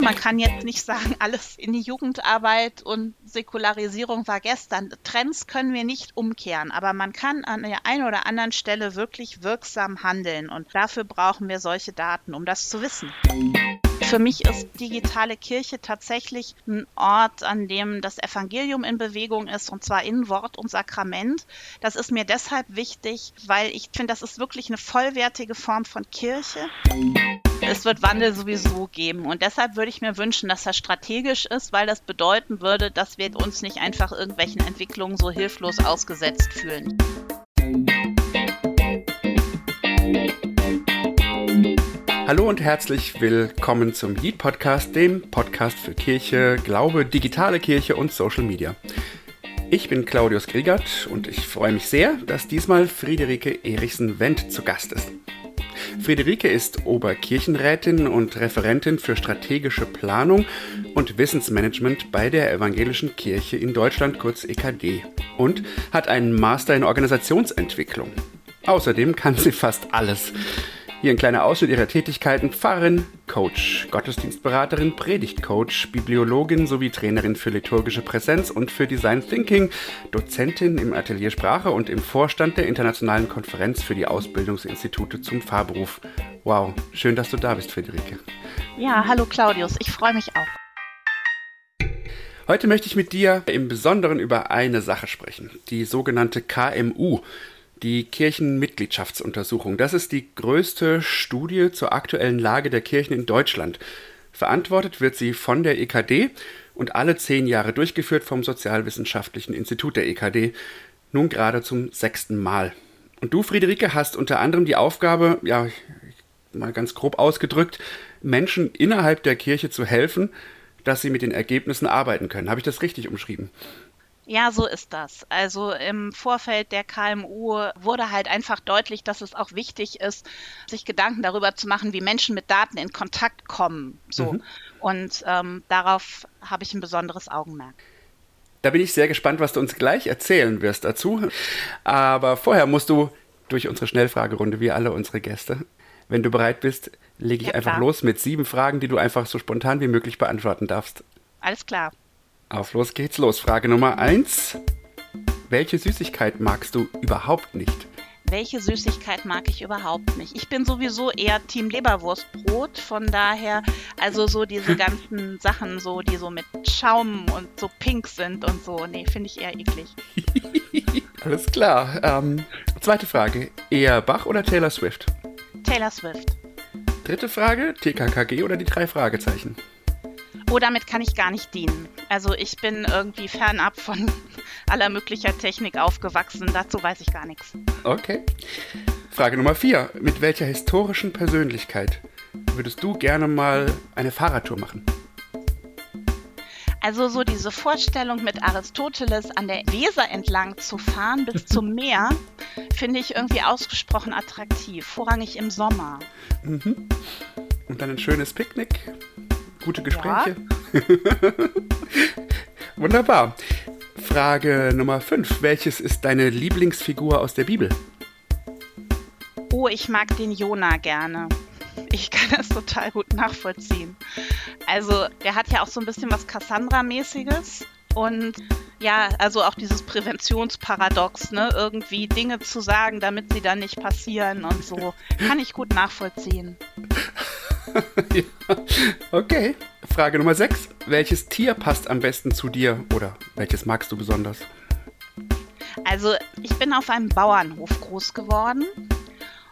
Man kann jetzt nicht sagen, alles in die Jugendarbeit und Säkularisierung war gestern. Trends können wir nicht umkehren, aber man kann an der einen oder anderen Stelle wirklich wirksam handeln und dafür brauchen wir solche Daten, um das zu wissen. Für mich ist digitale Kirche tatsächlich ein Ort, an dem das Evangelium in Bewegung ist, und zwar in Wort und Sakrament. Das ist mir deshalb wichtig, weil ich finde, das ist wirklich eine vollwertige Form von Kirche. Es wird Wandel sowieso geben und deshalb würde ich mir wünschen, dass das strategisch ist, weil das bedeuten würde, dass wir uns nicht einfach irgendwelchen Entwicklungen so hilflos ausgesetzt fühlen. Hallo und herzlich willkommen zum Yeet Podcast, dem Podcast für Kirche, Glaube, digitale Kirche und Social Media. Ich bin Claudius Griegert und ich freue mich sehr, dass diesmal Friederike Erichsen-Wendt zu Gast ist. Friederike ist Oberkirchenrätin und Referentin für strategische Planung und Wissensmanagement bei der Evangelischen Kirche in Deutschland, kurz EKD, und hat einen Master in Organisationsentwicklung. Außerdem kann sie fast alles. Hier ein kleiner Ausschnitt ihrer Tätigkeiten. Pfarrerin, Coach, Gottesdienstberaterin, Predigtcoach, Bibliologin sowie Trainerin für liturgische Präsenz und für Design Thinking, Dozentin im Atelier Sprache und im Vorstand der Internationalen Konferenz für die Ausbildungsinstitute zum Fahrberuf. Wow, schön, dass du da bist, Friederike. Ja, hallo Claudius, ich freue mich auch. Heute möchte ich mit dir im Besonderen über eine Sache sprechen, die sogenannte KMU, die Kirchenmitgliedschaftsuntersuchung. Das ist die größte Studie zur aktuellen Lage der Kirchen in Deutschland. Verantwortet wird sie von der EKD und alle zehn Jahre durchgeführt vom Sozialwissenschaftlichen Institut der EKD, nun gerade zum sechsten Mal. Und du, Friederike, hast unter anderem die Aufgabe, ja, mal ganz grob ausgedrückt, Menschen innerhalb der Kirche zu helfen, dass sie mit den Ergebnissen arbeiten können. Habe ich das richtig umschrieben? Ja, so ist das. Also im Vorfeld der KMU wurde halt einfach deutlich, dass es auch wichtig ist, sich Gedanken darüber zu machen, wie Menschen mit Daten in Kontakt kommen. So. Mhm. Und ähm, darauf habe ich ein besonderes Augenmerk. Da bin ich sehr gespannt, was du uns gleich erzählen wirst dazu. Aber vorher musst du durch unsere Schnellfragerunde, wie alle unsere Gäste. Wenn du bereit bist, lege ich ja, einfach los mit sieben Fragen, die du einfach so spontan wie möglich beantworten darfst. Alles klar. Auf los geht's los. Frage Nummer 1. Welche Süßigkeit magst du überhaupt nicht? Welche Süßigkeit mag ich überhaupt nicht? Ich bin sowieso eher Team Leberwurstbrot, von daher, also so diese ganzen Sachen, so die so mit Schaum und so pink sind und so, nee, finde ich eher eklig. Alles klar. Ähm, zweite Frage. Eher Bach oder Taylor Swift? Taylor Swift. Dritte Frage. TKKG oder die drei Fragezeichen? Oh, damit kann ich gar nicht dienen. Also ich bin irgendwie fernab von aller möglicher Technik aufgewachsen. Dazu weiß ich gar nichts. Okay. Frage Nummer vier. Mit welcher historischen Persönlichkeit würdest du gerne mal eine Fahrradtour machen? Also so diese Vorstellung mit Aristoteles an der Weser entlang zu fahren bis zum Meer, finde ich irgendwie ausgesprochen attraktiv, vorrangig im Sommer. Mhm. Und dann ein schönes Picknick Gute Gespräche. Ja. Wunderbar. Frage Nummer 5. Welches ist deine Lieblingsfigur aus der Bibel? Oh, ich mag den Jona gerne. Ich kann das total gut nachvollziehen. Also, der hat ja auch so ein bisschen was Cassandra-mäßiges. Und ja, also auch dieses Präventionsparadox, ne? Irgendwie Dinge zu sagen, damit sie dann nicht passieren und so. Kann ich gut nachvollziehen. ja. Okay. Frage Nummer 6. Welches Tier passt am besten zu dir oder welches magst du besonders? Also, ich bin auf einem Bauernhof groß geworden.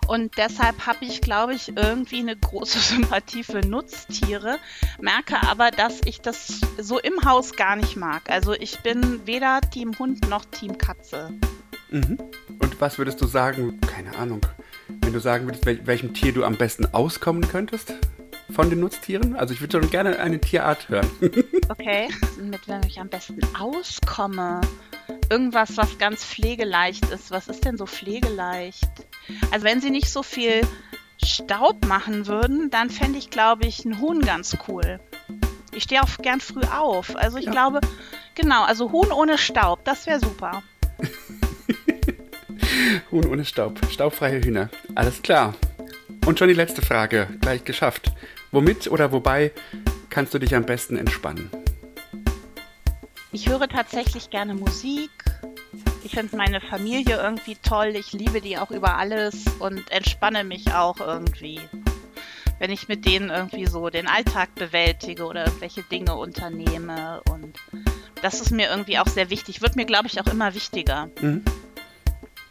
Und deshalb habe ich, glaube ich, irgendwie eine große Sympathie für Nutztiere, merke aber, dass ich das so im Haus gar nicht mag. Also ich bin weder Team Hund noch Team Katze. Mhm. Und was würdest du sagen, keine Ahnung, wenn du sagen würdest, wel welchem Tier du am besten auskommen könntest? Von den Nutztieren? Also ich würde schon gerne eine Tierart hören. okay, mit wem ich am besten auskomme. Irgendwas, was ganz pflegeleicht ist. Was ist denn so pflegeleicht? Also wenn sie nicht so viel Staub machen würden, dann fände ich, glaube ich, einen Huhn ganz cool. Ich stehe auch gern früh auf. Also ich ja. glaube, genau, also Huhn ohne Staub, das wäre super. Huhn ohne Staub. Staubfreie Hühner. Alles klar. Und schon die letzte Frage. Gleich geschafft. Womit oder wobei kannst du dich am besten entspannen? Ich höre tatsächlich gerne Musik. Ich finde meine Familie irgendwie toll. Ich liebe die auch über alles und entspanne mich auch irgendwie. Wenn ich mit denen irgendwie so den Alltag bewältige oder irgendwelche Dinge unternehme. Und das ist mir irgendwie auch sehr wichtig. Wird mir, glaube ich, auch immer wichtiger. Mhm.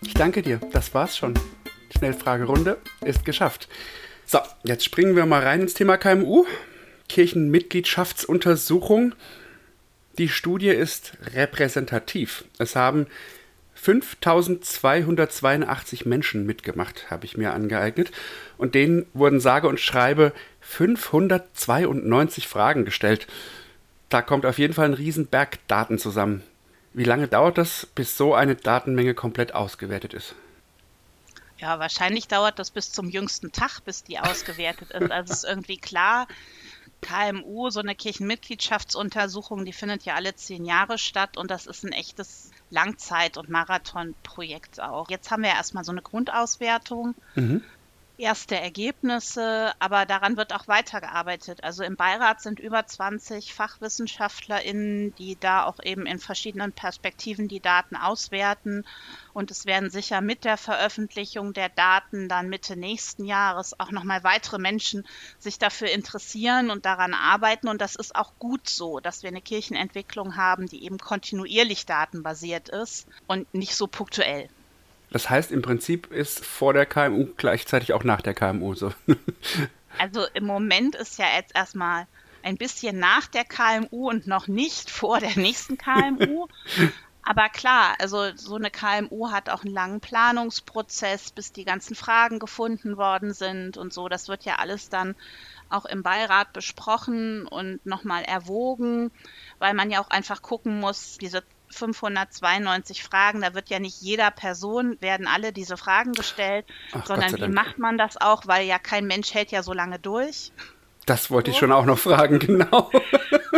Ich danke dir. Das war's schon. Schnellfragerunde ist geschafft. So, jetzt springen wir mal rein ins Thema KMU. Kirchenmitgliedschaftsuntersuchung. Die Studie ist repräsentativ. Es haben 5282 Menschen mitgemacht, habe ich mir angeeignet. Und denen wurden sage und schreibe 592 Fragen gestellt. Da kommt auf jeden Fall ein Riesenberg Daten zusammen. Wie lange dauert das, bis so eine Datenmenge komplett ausgewertet ist? Ja, wahrscheinlich dauert das bis zum jüngsten Tag, bis die ausgewertet ist. Also es ist irgendwie klar, KMU, so eine Kirchenmitgliedschaftsuntersuchung, die findet ja alle zehn Jahre statt und das ist ein echtes Langzeit- und Marathonprojekt auch. Jetzt haben wir erstmal so eine Grundauswertung. Mhm erste Ergebnisse, aber daran wird auch weitergearbeitet. Also im Beirat sind über 20 FachwissenschaftlerInnen, die da auch eben in verschiedenen Perspektiven die Daten auswerten. Und es werden sicher mit der Veröffentlichung der Daten dann Mitte nächsten Jahres auch nochmal weitere Menschen sich dafür interessieren und daran arbeiten. Und das ist auch gut so, dass wir eine Kirchenentwicklung haben, die eben kontinuierlich datenbasiert ist und nicht so punktuell. Das heißt, im Prinzip ist vor der KMU gleichzeitig auch nach der KMU so. Also im Moment ist ja jetzt erstmal ein bisschen nach der KMU und noch nicht vor der nächsten KMU. Aber klar, also so eine KMU hat auch einen langen Planungsprozess, bis die ganzen Fragen gefunden worden sind und so. Das wird ja alles dann auch im Beirat besprochen und nochmal erwogen, weil man ja auch einfach gucken muss, diese 592 Fragen, da wird ja nicht jeder Person werden alle diese Fragen gestellt, Ach, sondern wie Dank. macht man das auch, weil ja kein Mensch hält ja so lange durch. Das wollte ich schon auch noch fragen, genau.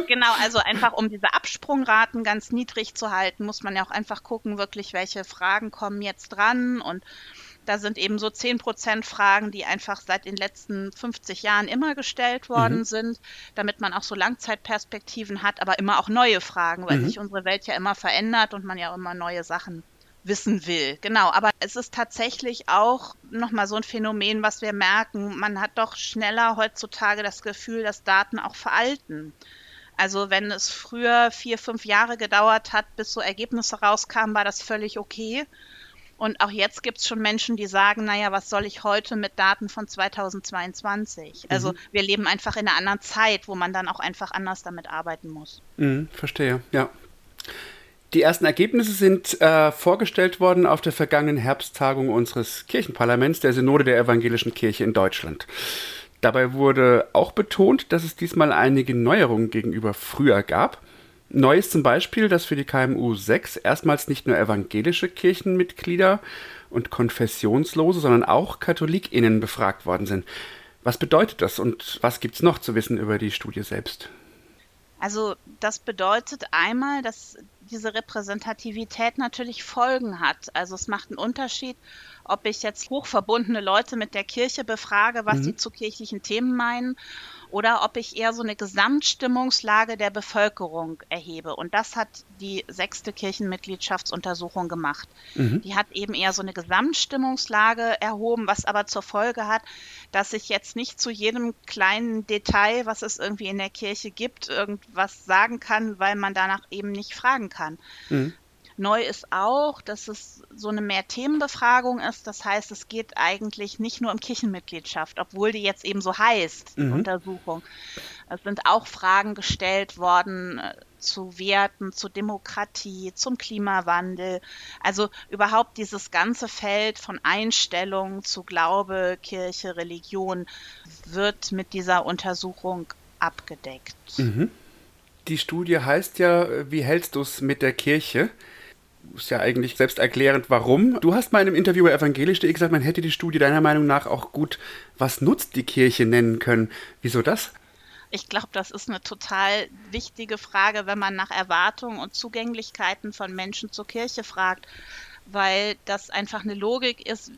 genau, also einfach um diese Absprungraten ganz niedrig zu halten, muss man ja auch einfach gucken, wirklich, welche Fragen kommen jetzt dran und da sind eben so 10% Fragen, die einfach seit den letzten 50 Jahren immer gestellt worden mhm. sind, damit man auch so Langzeitperspektiven hat, aber immer auch neue Fragen, weil mhm. sich unsere Welt ja immer verändert und man ja auch immer neue Sachen wissen will. Genau, aber es ist tatsächlich auch nochmal so ein Phänomen, was wir merken. Man hat doch schneller heutzutage das Gefühl, dass Daten auch veralten. Also wenn es früher vier, fünf Jahre gedauert hat, bis so Ergebnisse rauskamen, war das völlig okay. Und auch jetzt gibt es schon Menschen, die sagen, naja, was soll ich heute mit Daten von 2022? Also mhm. wir leben einfach in einer anderen Zeit, wo man dann auch einfach anders damit arbeiten muss. Mhm, verstehe, ja. Die ersten Ergebnisse sind äh, vorgestellt worden auf der vergangenen Herbsttagung unseres Kirchenparlaments, der Synode der Evangelischen Kirche in Deutschland. Dabei wurde auch betont, dass es diesmal einige Neuerungen gegenüber früher gab. Neu ist zum Beispiel, dass für die KMU 6 erstmals nicht nur evangelische Kirchenmitglieder und Konfessionslose, sondern auch KatholikInnen befragt worden sind. Was bedeutet das und was gibt es noch zu wissen über die Studie selbst? Also das bedeutet einmal, dass diese Repräsentativität natürlich Folgen hat. Also es macht einen Unterschied, ob ich jetzt hochverbundene Leute mit der Kirche befrage, was mhm. sie zu kirchlichen Themen meinen oder ob ich eher so eine Gesamtstimmungslage der Bevölkerung erhebe. Und das hat die sechste Kirchenmitgliedschaftsuntersuchung gemacht. Mhm. Die hat eben eher so eine Gesamtstimmungslage erhoben, was aber zur Folge hat, dass ich jetzt nicht zu jedem kleinen Detail, was es irgendwie in der Kirche gibt, irgendwas sagen kann, weil man danach eben nicht fragen kann. Mhm. Neu ist auch, dass es so eine Mehr-Themen-Befragung ist. Das heißt, es geht eigentlich nicht nur um Kirchenmitgliedschaft, obwohl die jetzt eben so heißt, die mhm. Untersuchung. Es sind auch Fragen gestellt worden äh, zu Werten, zu Demokratie, zum Klimawandel. Also überhaupt dieses ganze Feld von Einstellung zu Glaube, Kirche, Religion wird mit dieser Untersuchung abgedeckt. Mhm. Die Studie heißt ja, wie hältst du es mit der Kirche? Ist ja eigentlich selbsterklärend, warum. Du hast mal in einem Interview bei evangelisch.de gesagt, man hätte die Studie deiner Meinung nach auch gut Was nutzt die Kirche nennen können. Wieso das? Ich glaube, das ist eine total wichtige Frage, wenn man nach Erwartungen und Zugänglichkeiten von Menschen zur Kirche fragt, weil das einfach eine Logik ist,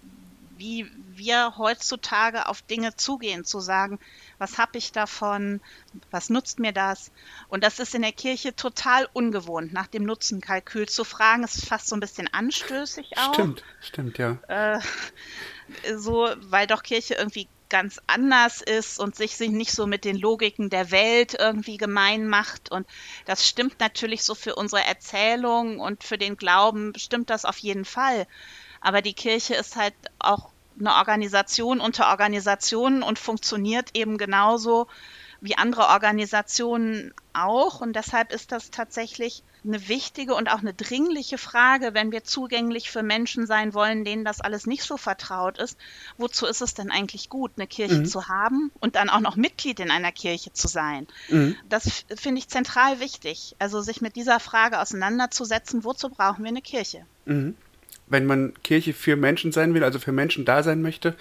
wie wir heutzutage auf Dinge zugehen, zu sagen, was habe ich davon, was nutzt mir das? Und das ist in der Kirche total ungewohnt, nach dem Nutzenkalkül zu fragen, ist fast so ein bisschen anstößig auch. Stimmt, stimmt, ja. Äh, so, weil doch Kirche irgendwie ganz anders ist und sich, sich nicht so mit den Logiken der Welt irgendwie gemein macht. Und das stimmt natürlich so für unsere Erzählung und für den Glauben, stimmt das auf jeden Fall. Aber die Kirche ist halt auch eine Organisation unter Organisationen und funktioniert eben genauso wie andere Organisationen auch. Und deshalb ist das tatsächlich eine wichtige und auch eine dringliche Frage, wenn wir zugänglich für Menschen sein wollen, denen das alles nicht so vertraut ist. Wozu ist es denn eigentlich gut, eine Kirche mhm. zu haben und dann auch noch Mitglied in einer Kirche zu sein? Mhm. Das finde ich zentral wichtig. Also sich mit dieser Frage auseinanderzusetzen, wozu brauchen wir eine Kirche? Mhm wenn man Kirche für Menschen sein will, also für Menschen da sein möchte,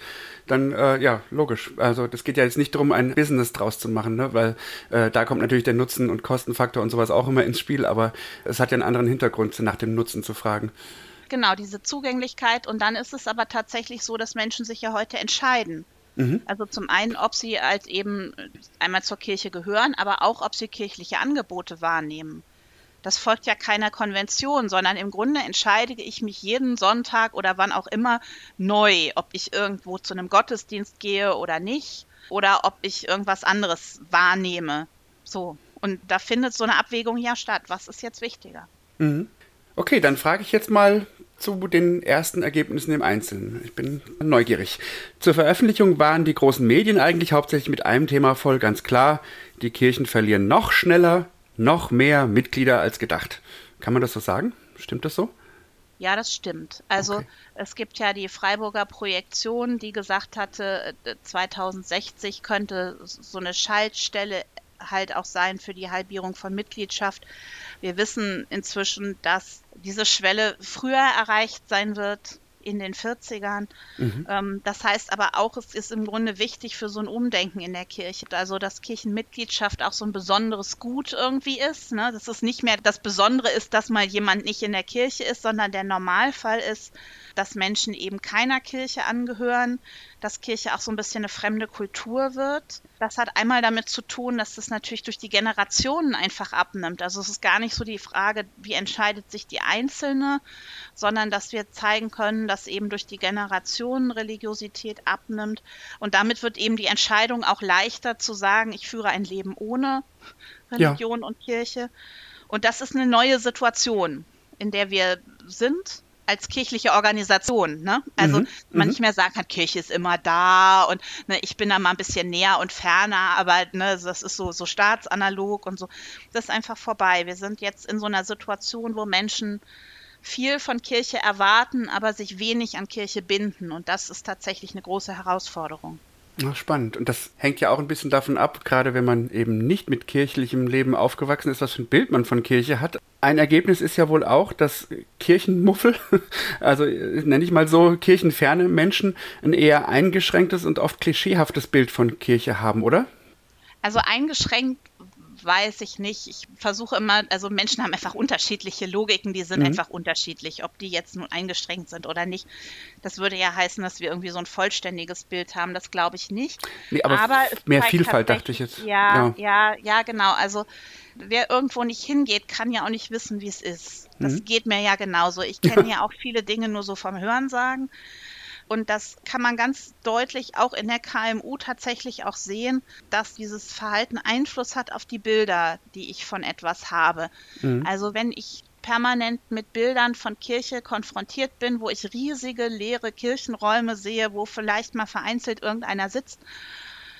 dann äh, ja, logisch. Also das geht ja jetzt nicht darum, ein Business draus zu machen, ne? weil äh, da kommt natürlich der Nutzen- und Kostenfaktor und sowas auch immer ins Spiel, aber es hat ja einen anderen Hintergrund, nach dem Nutzen zu fragen. Genau, diese Zugänglichkeit und dann ist es aber tatsächlich so, dass Menschen sich ja heute entscheiden. Mhm. Also zum einen, ob sie als eben einmal zur Kirche gehören, aber auch, ob sie kirchliche Angebote wahrnehmen. Das folgt ja keiner Konvention, sondern im Grunde entscheide ich mich jeden Sonntag oder wann auch immer neu, ob ich irgendwo zu einem Gottesdienst gehe oder nicht oder ob ich irgendwas anderes wahrnehme. So. Und da findet so eine Abwägung ja statt. Was ist jetzt wichtiger? Mhm. Okay, dann frage ich jetzt mal zu den ersten Ergebnissen im Einzelnen. Ich bin neugierig. Zur Veröffentlichung waren die großen Medien eigentlich hauptsächlich mit einem Thema voll, ganz klar. Die Kirchen verlieren noch schneller noch mehr Mitglieder als gedacht. Kann man das so sagen? Stimmt das so? Ja, das stimmt. Also okay. es gibt ja die Freiburger Projektion, die gesagt hatte, 2060 äh, könnte so eine Schaltstelle halt auch sein für die Halbierung von Mitgliedschaft. Wir wissen inzwischen, dass diese Schwelle früher erreicht sein wird in den 40ern. Mhm. Ähm, das heißt aber auch, es ist im Grunde wichtig für so ein Umdenken in der Kirche. Also, dass Kirchenmitgliedschaft auch so ein besonderes Gut irgendwie ist. Ne? Dass es nicht mehr das Besondere ist, dass mal jemand nicht in der Kirche ist, sondern der Normalfall ist, dass Menschen eben keiner Kirche angehören, dass Kirche auch so ein bisschen eine fremde Kultur wird. Das hat einmal damit zu tun, dass das natürlich durch die Generationen einfach abnimmt. Also es ist gar nicht so die Frage, wie entscheidet sich die Einzelne, sondern dass wir zeigen können, dass eben durch die Generationen Religiosität abnimmt. Und damit wird eben die Entscheidung auch leichter zu sagen, ich führe ein Leben ohne Religion ja. und Kirche. Und das ist eine neue Situation, in der wir sind als kirchliche Organisation. Ne? Also mhm. man nicht mhm. mehr sagen kann, Kirche ist immer da und ne, ich bin da mal ein bisschen näher und ferner, aber ne, das ist so, so staatsanalog und so. Das ist einfach vorbei. Wir sind jetzt in so einer Situation, wo Menschen viel von Kirche erwarten, aber sich wenig an Kirche binden. Und das ist tatsächlich eine große Herausforderung. Ach, spannend. Und das hängt ja auch ein bisschen davon ab, gerade wenn man eben nicht mit kirchlichem Leben aufgewachsen ist, was für ein Bild man von Kirche hat. Ein Ergebnis ist ja wohl auch, dass Kirchenmuffel, also nenne ich mal so, kirchenferne Menschen ein eher eingeschränktes und oft klischeehaftes Bild von Kirche haben, oder? Also eingeschränkt weiß ich nicht. Ich versuche immer, also Menschen haben einfach unterschiedliche Logiken, die sind mhm. einfach unterschiedlich, ob die jetzt nun eingeschränkt sind oder nicht. Das würde ja heißen, dass wir irgendwie so ein vollständiges Bild haben. Das glaube ich nicht. Nee, aber, aber mehr Vielfalt dachte ich jetzt. Ja, ja, ja, ja, genau. Also wer irgendwo nicht hingeht, kann ja auch nicht wissen, wie es ist. Das mhm. geht mir ja genauso. Ich kenne ja. ja auch viele Dinge nur so vom Hören sagen. Und das kann man ganz deutlich auch in der KMU tatsächlich auch sehen, dass dieses Verhalten Einfluss hat auf die Bilder, die ich von etwas habe. Mhm. Also wenn ich permanent mit Bildern von Kirche konfrontiert bin, wo ich riesige leere Kirchenräume sehe, wo vielleicht mal vereinzelt irgendeiner sitzt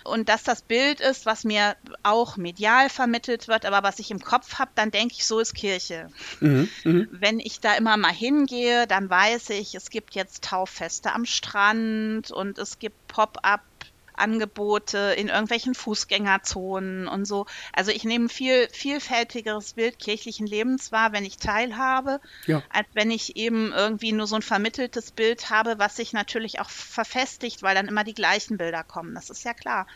und dass das Bild ist, was mir auch medial vermittelt wird, aber was ich im Kopf habe, dann denke ich, so ist Kirche. Mhm, mh. Wenn ich da immer mal hingehe, dann weiß ich, es gibt jetzt Tauffeste am Strand und es gibt Pop-up Angebote in irgendwelchen Fußgängerzonen und so. Also ich nehme viel vielfältigeres Bild kirchlichen Lebens wahr, wenn ich teilhabe, ja. als wenn ich eben irgendwie nur so ein vermitteltes Bild habe, was sich natürlich auch verfestigt, weil dann immer die gleichen Bilder kommen. Das ist ja klar.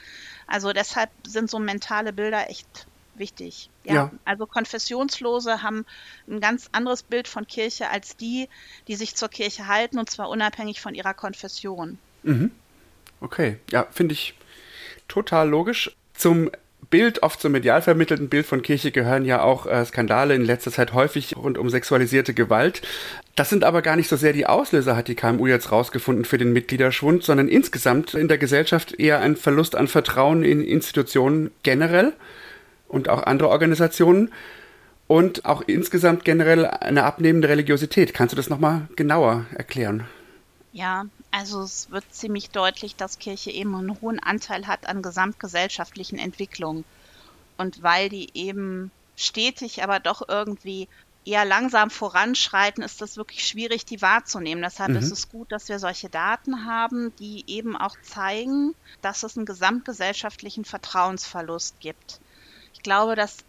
Also deshalb sind so mentale Bilder echt wichtig. Ja, ja, Also Konfessionslose haben ein ganz anderes Bild von Kirche als die, die sich zur Kirche halten und zwar unabhängig von ihrer Konfession. Mhm. Okay, ja, finde ich total logisch. Zum Bild, oft zum medial vermittelten Bild von Kirche gehören ja auch äh, Skandale in letzter Zeit häufig rund um sexualisierte Gewalt. Das sind aber gar nicht so sehr die Auslöser, hat die KMU jetzt rausgefunden für den Mitgliederschwund, sondern insgesamt in der Gesellschaft eher ein Verlust an Vertrauen in Institutionen generell und auch andere Organisationen und auch insgesamt generell eine abnehmende Religiosität. Kannst du das nochmal genauer erklären? Ja, also es wird ziemlich deutlich, dass Kirche eben einen hohen Anteil hat an gesamtgesellschaftlichen Entwicklungen. Und weil die eben stetig, aber doch irgendwie eher langsam voranschreiten, ist das wirklich schwierig, die wahrzunehmen. Deshalb mhm. ist es gut, dass wir solche Daten haben, die eben auch zeigen, dass es einen gesamtgesellschaftlichen Vertrauensverlust gibt. Ich glaube, das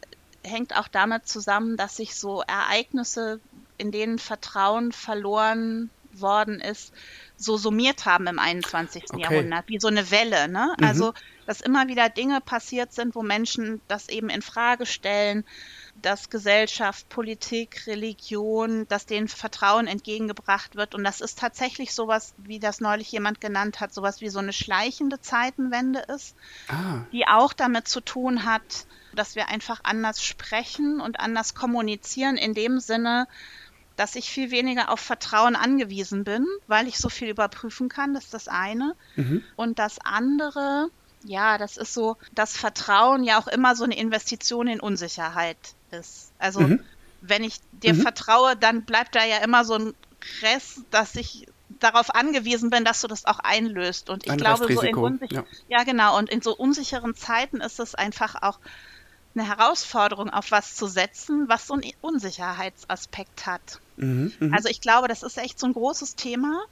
hängt auch damit zusammen, dass sich so Ereignisse, in denen Vertrauen verloren worden ist, so summiert haben im 21. Okay. Jahrhundert, wie so eine Welle. Ne? Mhm. Also, dass immer wieder Dinge passiert sind, wo Menschen das eben in Frage stellen, dass Gesellschaft, Politik, Religion, dass denen Vertrauen entgegengebracht wird. Und das ist tatsächlich sowas, wie das neulich jemand genannt hat, sowas wie so eine schleichende Zeitenwende ist, ah. die auch damit zu tun hat, dass wir einfach anders sprechen und anders kommunizieren, in dem Sinne, dass ich viel weniger auf Vertrauen angewiesen bin, weil ich so viel überprüfen kann. Das ist das eine. Mhm. Und das andere, ja, das ist so, dass Vertrauen ja auch immer so eine Investition in Unsicherheit ist. Also mhm. wenn ich dir mhm. vertraue, dann bleibt da ja immer so ein Rest, dass ich darauf angewiesen bin, dass du das auch einlöst. Und ich ein glaube, so in unsicher ja. ja. genau. Und in so unsicheren Zeiten ist es einfach auch eine Herausforderung, auf was zu setzen, was so einen Unsicherheitsaspekt hat. Mhm, mh. Also ich glaube, das ist echt so ein großes Thema.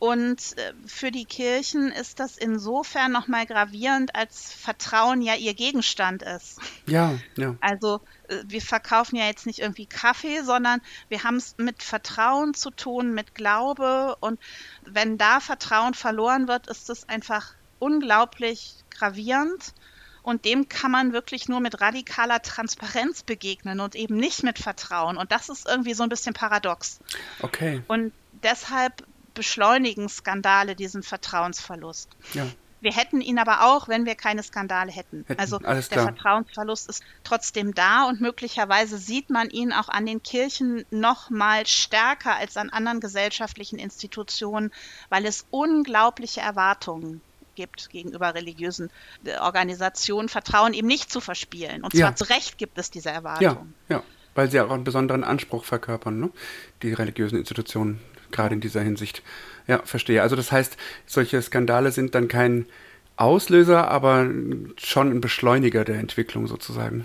Und äh, für die Kirchen ist das insofern nochmal gravierend, als Vertrauen ja ihr Gegenstand ist. Ja, ja. Also äh, wir verkaufen ja jetzt nicht irgendwie Kaffee, sondern wir haben es mit Vertrauen zu tun, mit Glaube. Und wenn da Vertrauen verloren wird, ist es einfach unglaublich gravierend. Und dem kann man wirklich nur mit radikaler Transparenz begegnen und eben nicht mit Vertrauen. Und das ist irgendwie so ein bisschen paradox. Okay. Und deshalb beschleunigen Skandale diesen Vertrauensverlust. Ja. Wir hätten ihn aber auch, wenn wir keine Skandale hätten. hätten. Also der Vertrauensverlust ist trotzdem da und möglicherweise sieht man ihn auch an den Kirchen noch mal stärker als an anderen gesellschaftlichen Institutionen, weil es unglaubliche Erwartungen gibt gegenüber religiösen äh, Organisationen, Vertrauen eben nicht zu verspielen. Und zwar ja. zu Recht gibt es diese Erwartung. Ja, ja, weil sie auch einen besonderen Anspruch verkörpern, ne? die religiösen Institutionen, gerade in dieser Hinsicht. Ja, verstehe. Also das heißt, solche Skandale sind dann kein Auslöser, aber schon ein Beschleuniger der Entwicklung sozusagen.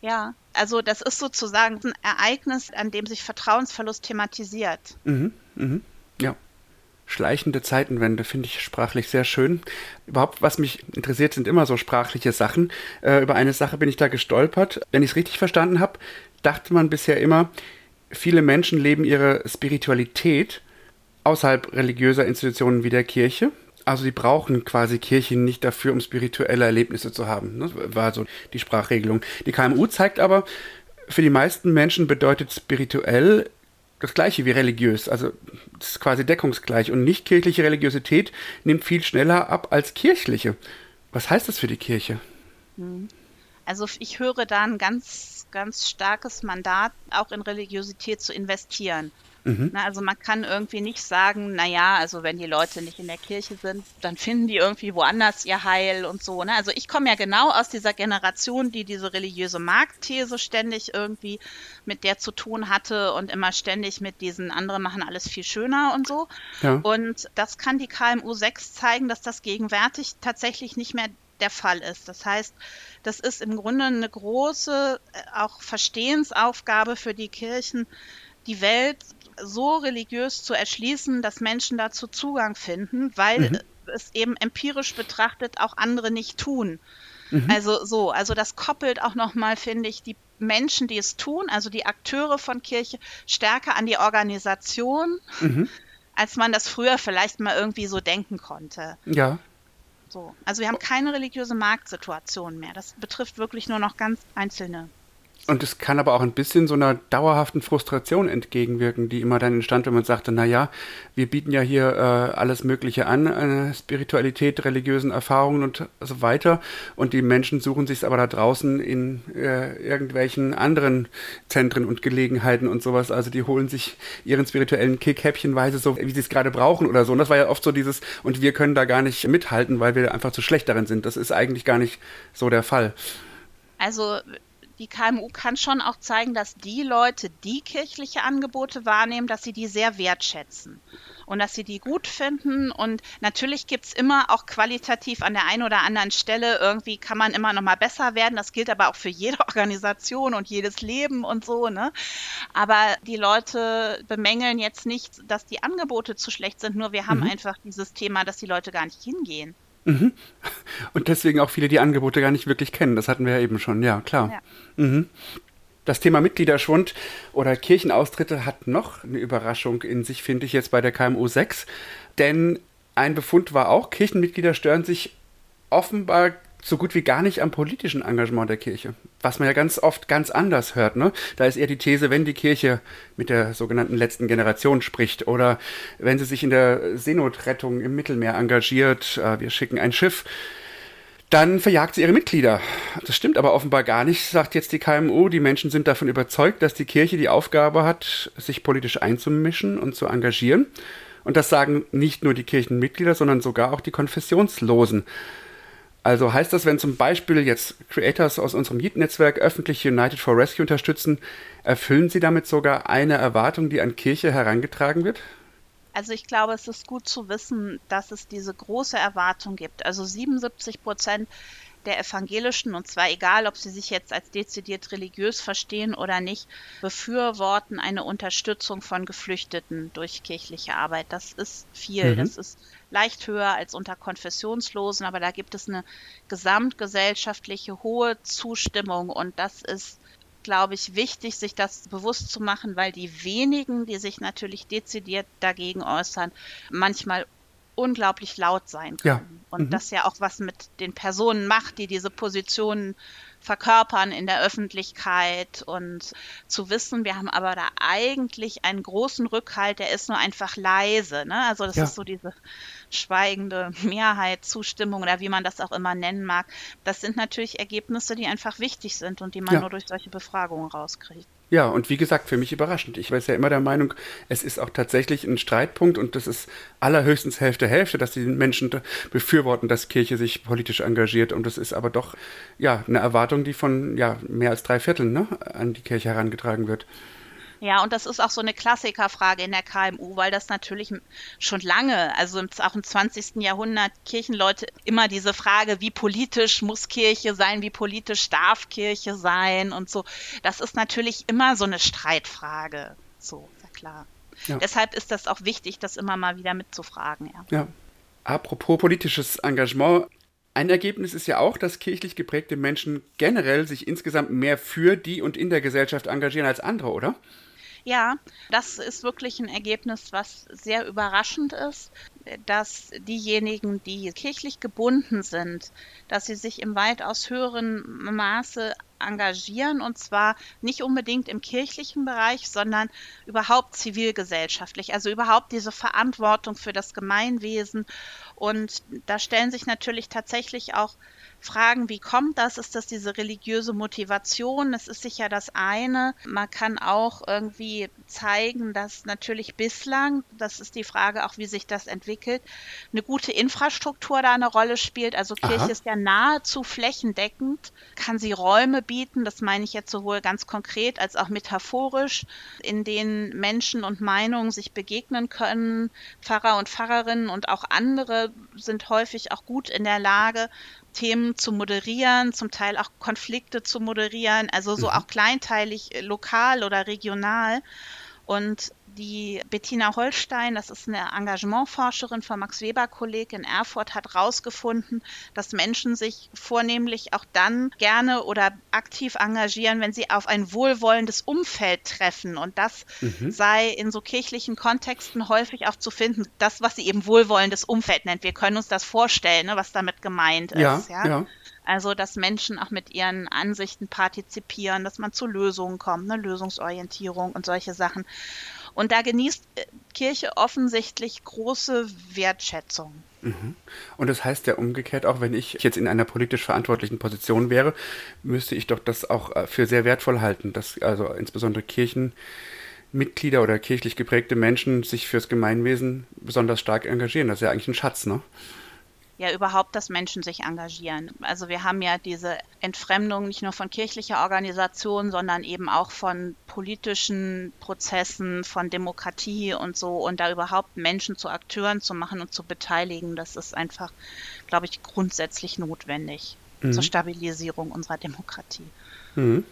Ja, also das ist sozusagen ein Ereignis, an dem sich Vertrauensverlust thematisiert. Mhm, mhm, ja. Schleichende Zeitenwende finde ich sprachlich sehr schön. Überhaupt, was mich interessiert, sind immer so sprachliche Sachen. Äh, über eine Sache bin ich da gestolpert. Wenn ich es richtig verstanden habe, dachte man bisher immer, viele Menschen leben ihre Spiritualität außerhalb religiöser Institutionen wie der Kirche. Also sie brauchen quasi Kirchen nicht dafür, um spirituelle Erlebnisse zu haben. Das war so die Sprachregelung. Die KMU zeigt aber, für die meisten Menschen bedeutet spirituell das gleiche wie religiös. Also das ist quasi deckungsgleich. Und nicht kirchliche Religiosität nimmt viel schneller ab als kirchliche. Was heißt das für die Kirche? Hm. Also ich höre da ein ganz, ganz starkes Mandat, auch in Religiosität zu investieren. Mhm. Na, also man kann irgendwie nicht sagen, naja, also wenn die Leute nicht in der Kirche sind, dann finden die irgendwie woanders ihr Heil und so. Ne? Also ich komme ja genau aus dieser Generation, die diese religiöse Marktthese ständig irgendwie mit der zu tun hatte und immer ständig mit diesen andere machen alles viel schöner und so. Ja. Und das kann die KMU 6 zeigen, dass das gegenwärtig tatsächlich nicht mehr der Fall ist. Das heißt, das ist im Grunde eine große äh, auch Verstehensaufgabe für die Kirchen, die Welt so religiös zu erschließen, dass Menschen dazu Zugang finden, weil mhm. es eben empirisch betrachtet auch andere nicht tun. Mhm. Also so, also das koppelt auch nochmal, finde ich, die Menschen, die es tun, also die Akteure von Kirche, stärker an die Organisation, mhm. als man das früher vielleicht mal irgendwie so denken konnte. Ja. So. Also wir haben keine religiöse Marktsituation mehr. Das betrifft wirklich nur noch ganz einzelne Und es kann aber auch ein bisschen so einer dauerhaften Frustration entgegenwirken, die immer dann entstand, wenn man sagte, na ja, wir bieten ja hier äh, alles Mögliche an, äh, Spiritualität, religiösen Erfahrungen und so weiter. Und die Menschen suchen sich aber da draußen in äh, irgendwelchen anderen Zentren und Gelegenheiten und sowas. Also die holen sich ihren spirituellen Kick häppchenweise so, wie sie es gerade brauchen oder so. Und das war ja oft so dieses, und wir können da gar nicht mithalten, weil wir einfach zu schlecht darin sind. Das ist eigentlich gar nicht so der Fall. Also die KMU kann schon auch zeigen, dass die Leute, die kirchliche Angebote wahrnehmen, dass sie die sehr wertschätzen und dass sie die gut finden. Und natürlich gibt es immer auch qualitativ an der einen oder anderen Stelle, irgendwie kann man immer noch mal besser werden. Das gilt aber auch für jede Organisation und jedes Leben und so. Ne? Aber die Leute bemängeln jetzt nicht, dass die Angebote zu schlecht sind, nur wir haben mhm. einfach dieses Thema, dass die Leute gar nicht hingehen. Mhm. Und deswegen auch viele die Angebote gar nicht wirklich kennen. Das hatten wir ja eben schon, ja, klar. Ja. Mhm. Das Thema Mitgliederschwund oder Kirchenaustritte hat noch eine Überraschung in sich, finde ich jetzt bei der KMU 6. Denn ein Befund war auch, Kirchenmitglieder stören sich offenbar so gut wie gar nicht am politischen Engagement der Kirche. Was man ja ganz oft ganz anders hört. Ne? Da ist eher die These, wenn die Kirche mit der sogenannten letzten Generation spricht oder wenn sie sich in der Seenotrettung im Mittelmeer engagiert, äh, wir schicken ein Schiff, dann verjagt sie ihre Mitglieder. Das stimmt aber offenbar gar nicht, sagt jetzt die KMU. Die Menschen sind davon überzeugt, dass die Kirche die Aufgabe hat, sich politisch einzumischen und zu engagieren. Und das sagen nicht nur die Kirchenmitglieder, sondern sogar auch die Konfessionslosen. Also heißt das, wenn zum Beispiel jetzt Creators aus unserem Yeet-Netzwerk öffentlich United for Rescue unterstützen, erfüllen sie damit sogar eine Erwartung, die an Kirche herangetragen wird? Also ich glaube, es ist gut zu wissen, dass es diese große Erwartung gibt. Also 77 Prozent der Evangelischen, und zwar egal, ob sie sich jetzt als dezidiert religiös verstehen oder nicht, befürworten eine Unterstützung von Geflüchteten durch kirchliche Arbeit. Das ist viel. Mhm. Das ist leicht höher als unter Konfessionslosen, aber da gibt es eine gesamtgesellschaftliche hohe Zustimmung und das ist glaube ich, wichtig, sich das bewusst zu machen, weil die wenigen, die sich natürlich dezidiert dagegen äußern, manchmal unglaublich laut sein können. Ja. Und mhm. das ja auch was mit den Personen macht, die diese Positionen verkörpern in der Öffentlichkeit und zu wissen, wir haben aber da eigentlich einen großen Rückhalt, der ist nur einfach leise. Ne? Also das ja. ist so diese schweigende Mehrheit, Zustimmung oder wie man das auch immer nennen mag. Das sind natürlich Ergebnisse, die einfach wichtig sind und die man ja. nur durch solche Befragungen rauskriegt. Ja, und wie gesagt, für mich überraschend. Ich war ja immer der Meinung, es ist auch tatsächlich ein Streitpunkt und das ist allerhöchstens Hälfte Hälfte, dass die Menschen befürworten, dass Kirche sich politisch engagiert. Und das ist aber doch ja eine Erwartung, die von ja, mehr als drei Vierteln ne, an die Kirche herangetragen wird. Ja, und das ist auch so eine Klassikerfrage in der KMU, weil das natürlich schon lange, also auch im 20. Jahrhundert, Kirchenleute immer diese Frage, wie politisch muss Kirche sein, wie politisch darf Kirche sein und so. Das ist natürlich immer so eine Streitfrage. So, ja klar. Ja. Deshalb ist das auch wichtig, das immer mal wieder mitzufragen. Ja. ja. Apropos politisches Engagement, ein Ergebnis ist ja auch, dass kirchlich geprägte Menschen generell sich insgesamt mehr für die und in der Gesellschaft engagieren als andere, oder? Ja, das ist wirklich ein Ergebnis, was sehr überraschend ist, dass diejenigen, die kirchlich gebunden sind, dass sie sich im weitaus höheren Maße engagieren und zwar nicht unbedingt im kirchlichen Bereich, sondern überhaupt zivilgesellschaftlich, also überhaupt diese Verantwortung für das Gemeinwesen. Und da stellen sich natürlich tatsächlich auch fragen, wie kommt das? Ist das diese religiöse Motivation? Das ist sicher das eine. Man kann auch irgendwie zeigen, dass natürlich bislang, das ist die Frage auch, wie sich das entwickelt, eine gute Infrastruktur da eine Rolle spielt. Also Kirche Aha. ist ja nahezu flächendeckend, kann sie Räume bieten, das meine ich jetzt sowohl ganz konkret als auch metaphorisch, in denen Menschen und Meinungen sich begegnen können. Pfarrer und Pfarrerinnen und auch andere sind häufig auch gut in der Lage, Themen zu moderieren, zum Teil auch Konflikte zu moderieren, also so mhm. auch kleinteilig, äh, lokal oder regional. Und die Bettina Holstein, das ist eine Engagementforscherin vom Max Weber Kolleg in Erfurt, hat herausgefunden, dass Menschen sich vornehmlich auch dann gerne oder aktiv engagieren, wenn sie auf ein wohlwollendes Umfeld treffen. Und das mhm. sei in so kirchlichen Kontexten häufig auch zu finden, das, was sie eben wohlwollendes Umfeld nennt. Wir können uns das vorstellen, ne, was damit gemeint ist. Ja, ja. ja. Also, dass Menschen auch mit ihren Ansichten partizipieren, dass man zu Lösungen kommt, eine Lösungsorientierung und solche Sachen. Und da genießt äh, Kirche offensichtlich große Wertschätzung. Mhm. Und das heißt ja umgekehrt, auch wenn ich jetzt in einer politisch verantwortlichen Position wäre, müsste ich doch das auch äh, für sehr wertvoll halten, dass also insbesondere Kirchenmitglieder oder kirchlich geprägte Menschen sich fürs Gemeinwesen besonders stark engagieren. Das ist ja eigentlich ein Schatz, ne? Ja überhaupt, dass Menschen sich engagieren. Also wir haben ja diese Entfremdung nicht nur von kirchlicher Organisation, sondern eben auch von politischen Prozessen, von Demokratie und so und da überhaupt Menschen zu Akteuren zu machen und zu beteiligen, das ist einfach, glaube ich, grundsätzlich notwendig mhm. zur Stabilisierung unserer Demokratie. Mhm.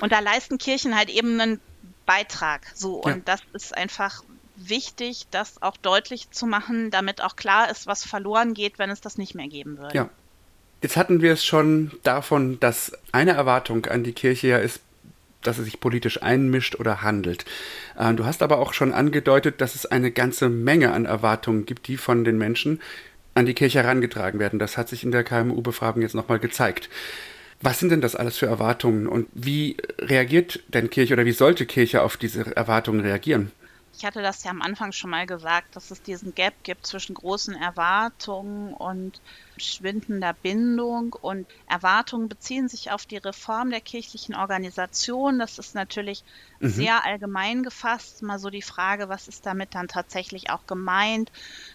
Und da leisten Kirchen halt eben einen Beitrag. So, und ja. das ist einfach wichtig, das auch deutlich zu machen, damit auch klar ist, was verloren geht, wenn es das nicht mehr geben würde. Ja. Jetzt hatten wir es schon davon, dass eine Erwartung an die Kirche ja ist, dass sie sich politisch einmischt oder handelt. Äh, du hast aber auch schon angedeutet, dass es eine ganze Menge an Erwartungen gibt, die von den Menschen an die Kirche herangetragen werden. Das hat sich in der KMU-Befragung jetzt nochmal gezeigt. Was sind denn das alles für Erwartungen und wie reagiert denn Kirche oder wie sollte Kirche auf diese Erwartungen reagieren? Ich hatte das ja am Anfang schon mal gesagt, dass es diesen Gap gibt zwischen großen Erwartungen und schwindender Bindung. Und Erwartungen beziehen sich auf die Reform der kirchlichen Organisation. Das ist natürlich mhm. sehr allgemein gefasst. Mal so die Frage, was ist damit dann tatsächlich auch gemeint?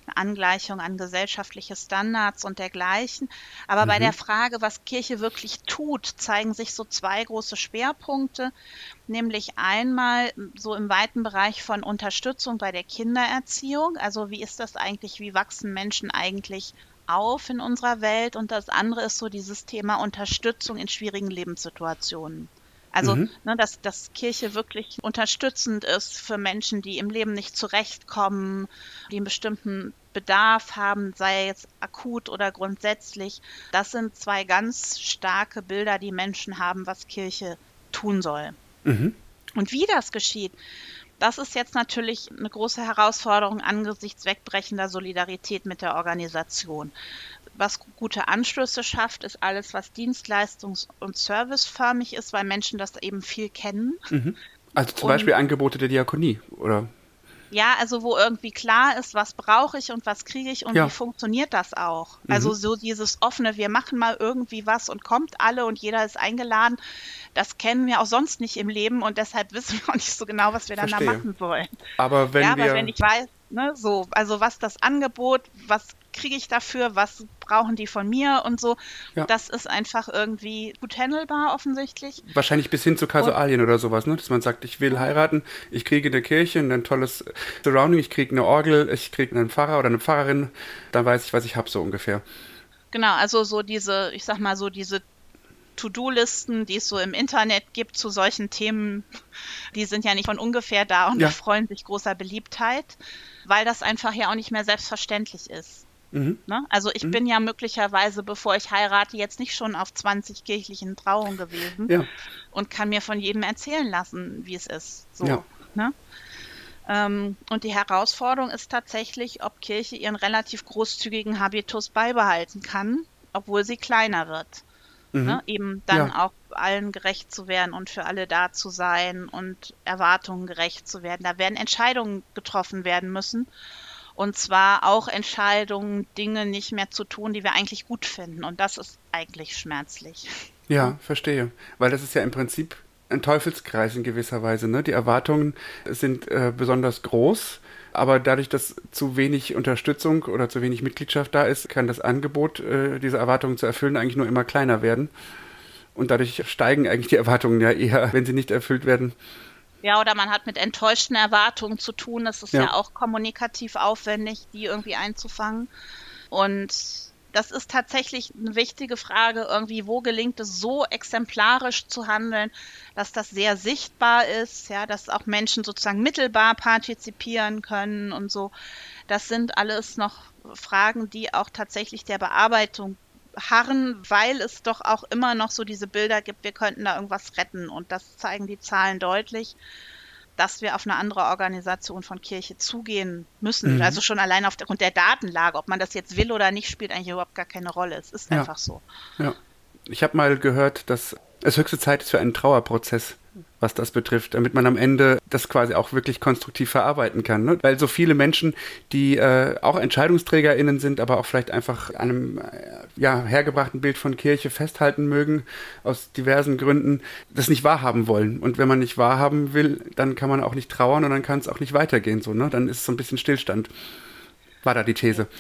Eine Angleichung an gesellschaftliche Standards und dergleichen. Aber mhm. bei der Frage, was Kirche wirklich tut, zeigen sich so zwei große Schwerpunkte. Nämlich einmal so im weiten Bereich von Unterstützung bei der Kindererziehung. Also wie ist das eigentlich? Wie wachsen Menschen eigentlich auf in unserer Welt und das andere ist so dieses Thema Unterstützung in schwierigen Lebenssituationen. Also, mhm. ne, dass, dass Kirche wirklich unterstützend ist für Menschen, die im Leben nicht zurechtkommen, die einen bestimmten Bedarf haben, sei jetzt akut oder grundsätzlich. Das sind zwei ganz starke Bilder, die Menschen haben, was Kirche tun soll. Mhm. Und wie das geschieht, das ist jetzt natürlich eine große Herausforderung angesichts wegbrechender Solidarität mit der Organisation. Was gute Anschlüsse schafft, ist alles, was dienstleistungs- und serviceförmig ist, weil Menschen das eben viel kennen. Mhm. Also zum und, Beispiel Angebote der Diakonie, oder? Ja, also wo irgendwie klar ist, was brauche ich und was kriege ich und ja. wie funktioniert das auch. Mhm. Also so dieses offene, wir machen mal irgendwie was und kommt alle und jeder ist eingeladen, das kennen wir auch sonst nicht im Leben und deshalb wissen wir auch nicht so genau, was wir dann Verstehe. da machen sollen. Aber wenn ja, wir... wenn ich weiß, ne, so, also was das Angebot, was kriege ich dafür, was brauchen die von mir und so. Ja. Das ist einfach irgendwie gut handelbar offensichtlich. Wahrscheinlich bis hin zu Kasualien oder sowas, ne? dass man sagt, ich will heiraten, ich kriege eine Kirche, ein tolles Surrounding, ich kriege eine Orgel, ich kriege einen Pfarrer oder eine Pfarrerin, dann weiß ich, was ich habe so ungefähr. Genau, also so diese, ich sag mal so diese To-Do-Listen, die es so im Internet gibt zu solchen Themen, die sind ja nicht von ungefähr da und ja. freuen sich großer Beliebtheit, weil das einfach ja auch nicht mehr selbstverständlich ist. Mhm. Ne? Also ich mhm. bin ja möglicherweise, bevor ich heirate, jetzt nicht schon auf 20 kirchlichen Trauungen gewesen ja. und kann mir von jedem erzählen lassen, wie es ist. So, ja. ne? ähm, und die Herausforderung ist tatsächlich, ob Kirche ihren relativ großzügigen Habitus beibehalten kann, obwohl sie kleiner wird. Mhm. Ne? Eben dann ja. auch allen gerecht zu werden und für alle da zu sein und Erwartungen gerecht zu werden. Da werden Entscheidungen getroffen werden müssen. Und zwar auch Entscheidungen, Dinge nicht mehr zu tun, die wir eigentlich gut finden. Und das ist eigentlich schmerzlich. Ja, verstehe. Weil das ist ja im Prinzip ein Teufelskreis in gewisser Weise. Ne? Die Erwartungen sind äh, besonders groß, aber dadurch, dass zu wenig Unterstützung oder zu wenig Mitgliedschaft da ist, kann das Angebot, äh, diese Erwartungen zu erfüllen, eigentlich nur immer kleiner werden. Und dadurch steigen eigentlich die Erwartungen ja eher, wenn sie nicht erfüllt werden, ja, oder man hat mit enttäuschten Erwartungen zu tun. Das ist ja, ja auch kommunikativ aufwendig, die irgendwie einzufangen. Und das ist tatsächlich eine wichtige Frage, irgendwie, wo gelingt es so exemplarisch zu handeln, dass das sehr sichtbar ist, ja, dass auch Menschen sozusagen mittelbar partizipieren können und so. Das sind alles noch Fragen, die auch tatsächlich der Bearbeitung harren, weil es doch auch immer noch so diese Bilder gibt, wir könnten da irgendwas retten. Und das zeigen die Zahlen deutlich. dass wir auf eine andere Organisation von Kirche zugehen müssen. Mhm. Also schon allein aufgrund der Datenlage, ob man das jetzt will oder nicht, spielt eigentlich überhaupt gar keine Rolle. Es ist ja. einfach so. Ja. Ich habe mal gehört, dass es höchste Zeit ist für einen Trauerprozess was das betrifft, damit man am Ende das quasi auch wirklich konstruktiv verarbeiten kann. Ne? Weil so viele Menschen, die äh, auch EntscheidungsträgerInnen sind, aber auch vielleicht einfach an einem äh, ja, hergebrachten Bild von Kirche festhalten mögen, aus diversen Gründen, das nicht wahrhaben wollen. Und wenn man nicht wahrhaben will, dann kann man auch nicht trauern und dann kann es auch nicht weitergehen. So, ne? Dann ist es so ein bisschen Stillstand. War da die These.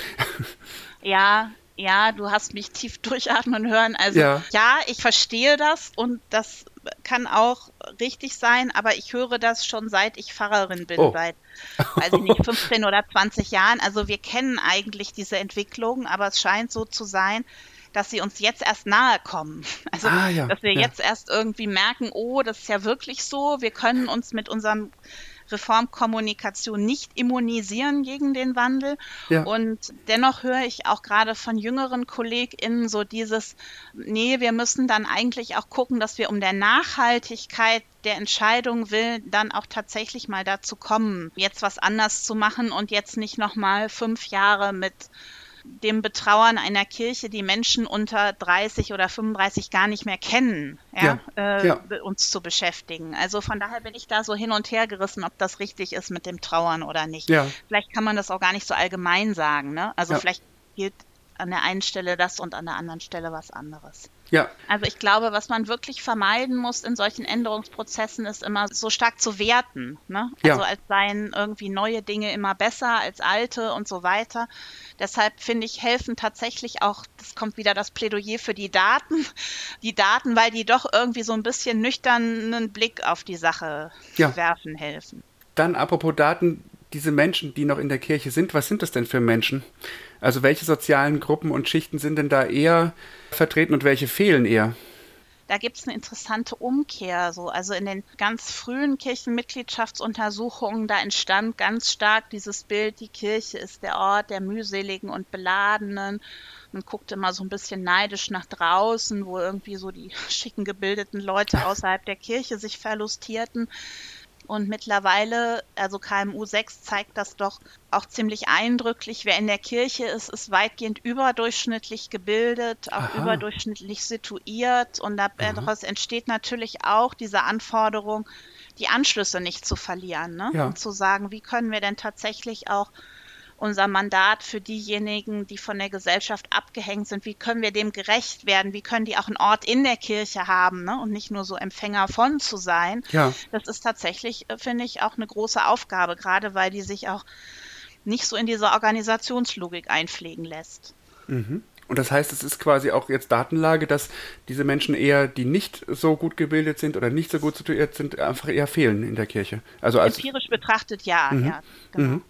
Ja, ja, du hast mich tief durchatmen hören. Also ja. ja, ich verstehe das und das kann auch richtig sein, aber ich höre das schon seit ich Pfarrerin bin, oh. seit, weiß ich nicht, 15 oder 20 Jahren. Also wir kennen eigentlich diese Entwicklung, aber es scheint so zu sein, dass sie uns jetzt erst nahe kommen. Also, ah, ja, dass wir ja. jetzt erst irgendwie merken, oh, das ist ja wirklich so. Wir können uns mit unserem Reformkommunikation nicht immunisieren gegen den Wandel. Ja. Und dennoch höre ich auch gerade von jüngeren KollegInnen so dieses, nee, wir müssen dann eigentlich auch gucken, dass wir um der Nachhaltigkeit der Entscheidung will, dann auch tatsächlich mal dazu kommen, jetzt was anders zu machen und jetzt nicht nochmal fünf Jahre mit dem Betrauern einer Kirche, die Menschen unter 30 oder 35 gar nicht mehr kennen, ja, ja, äh, ja. uns zu beschäftigen. Also von daher bin ich da so hin und her gerissen, ob das richtig ist mit dem Trauern oder nicht. Ja. Vielleicht kann man das auch gar nicht so allgemein sagen. Ne? Also vielleicht gilt an der einen Stelle das und an der anderen Stelle was anderes. Ja. Also ich glaube, was man wirklich vermeiden muss in solchen Änderungsprozessen, ist immer so stark zu werten. Ne? Also ja. als seien irgendwie neue Dinge immer besser als alte und so weiter. Deshalb finde ich, helfen tatsächlich auch, das kommt wieder das Plädoyer für die Daten, die Daten, weil die doch irgendwie so ein bisschen nüchternen Blick auf die Sache ja. werfen helfen. Dann apropos Daten, diese Menschen, die noch in der Kirche sind, was sind das denn für Menschen? Also welche sozialen Gruppen und Schichten sind denn da eher vertreten und welche fehlen eher? Da gibt es eine interessante Umkehr. So. Also in den ganz frühen Kirchenmitgliedschaftsuntersuchungen, da entstand ganz stark dieses Bild, die Kirche ist der Ort der mühseligen und beladenen. Man guckte immer so ein bisschen neidisch nach draußen, wo irgendwie so die schicken gebildeten Leute außerhalb der Kirche sich verlustierten. Und mittlerweile, also KMU 6 zeigt das doch auch ziemlich eindrücklich. Wer in der Kirche ist, ist weitgehend überdurchschnittlich gebildet, auch Aha. überdurchschnittlich situiert. Und daraus mhm. entsteht natürlich auch diese Anforderung, die Anschlüsse nicht zu verlieren. Ne? Ja. Und zu sagen, wie können wir denn tatsächlich auch unser Mandat für diejenigen, die von der Gesellschaft abgehängt sind. Wie können wir dem gerecht werden? Wie können die auch einen Ort in der Kirche haben ne? und nicht nur so Empfänger von zu sein? Ja. Das ist tatsächlich, äh, finde ich, auch eine große Aufgabe, gerade weil die sich auch nicht so in diese Organisationslogik einpflegen lässt. Mhm. Und das heißt, es ist quasi auch jetzt Datenlage, dass diese Menschen eher, die nicht so gut gebildet sind oder nicht so gut situiert sind, einfach eher fehlen in der Kirche. Also als Empirisch betrachtet ja, mhm. ja, genau. Mhm.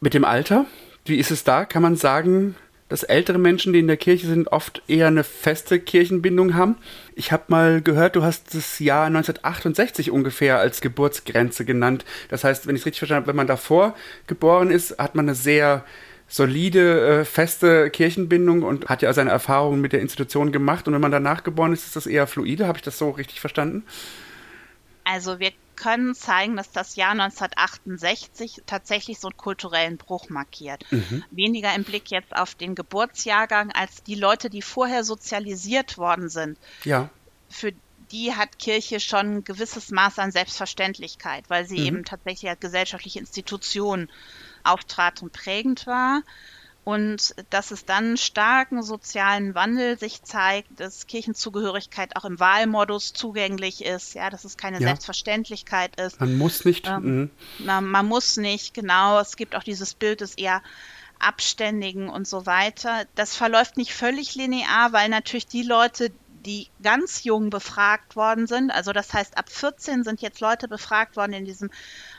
Mit dem Alter, wie ist es da? Kann man sagen, dass ältere Menschen, die in der Kirche sind, oft eher eine feste Kirchenbindung haben. Ich habe mal gehört, du hast das Jahr 1968 ungefähr als Geburtsgrenze genannt. Das heißt, wenn ich es richtig verstanden habe, wenn man davor geboren ist, hat man eine sehr solide, äh, feste Kirchenbindung und hat ja seine Erfahrungen mit der Institution gemacht. Und wenn man danach geboren ist, ist das eher fluide. Habe ich das so richtig verstanden? Also wir können zeigen, dass das Jahr 1968 tatsächlich so einen kulturellen Bruch markiert. Mhm. Weniger im Blick jetzt auf den Geburtsjahrgang als die Leute, die vorher sozialisiert worden sind. Ja. Für die hat Kirche schon ein gewisses Maß an Selbstverständlichkeit, weil sie mhm. eben tatsächlich als gesellschaftliche Institution auftrat und prägend war und dass es dann starken sozialen Wandel sich zeigt, dass Kirchenzugehörigkeit auch im Wahlmodus zugänglich ist, ja, dass es keine ja. Selbstverständlichkeit ist. Man muss nicht. Ähm, man, mhm. man muss nicht, genau. Es gibt auch dieses Bild des eher Abständigen und so weiter. Das verläuft nicht völlig linear, weil natürlich die Leute, die ganz jung befragt worden sind. Also das heißt, ab 14 sind jetzt Leute befragt worden in diesem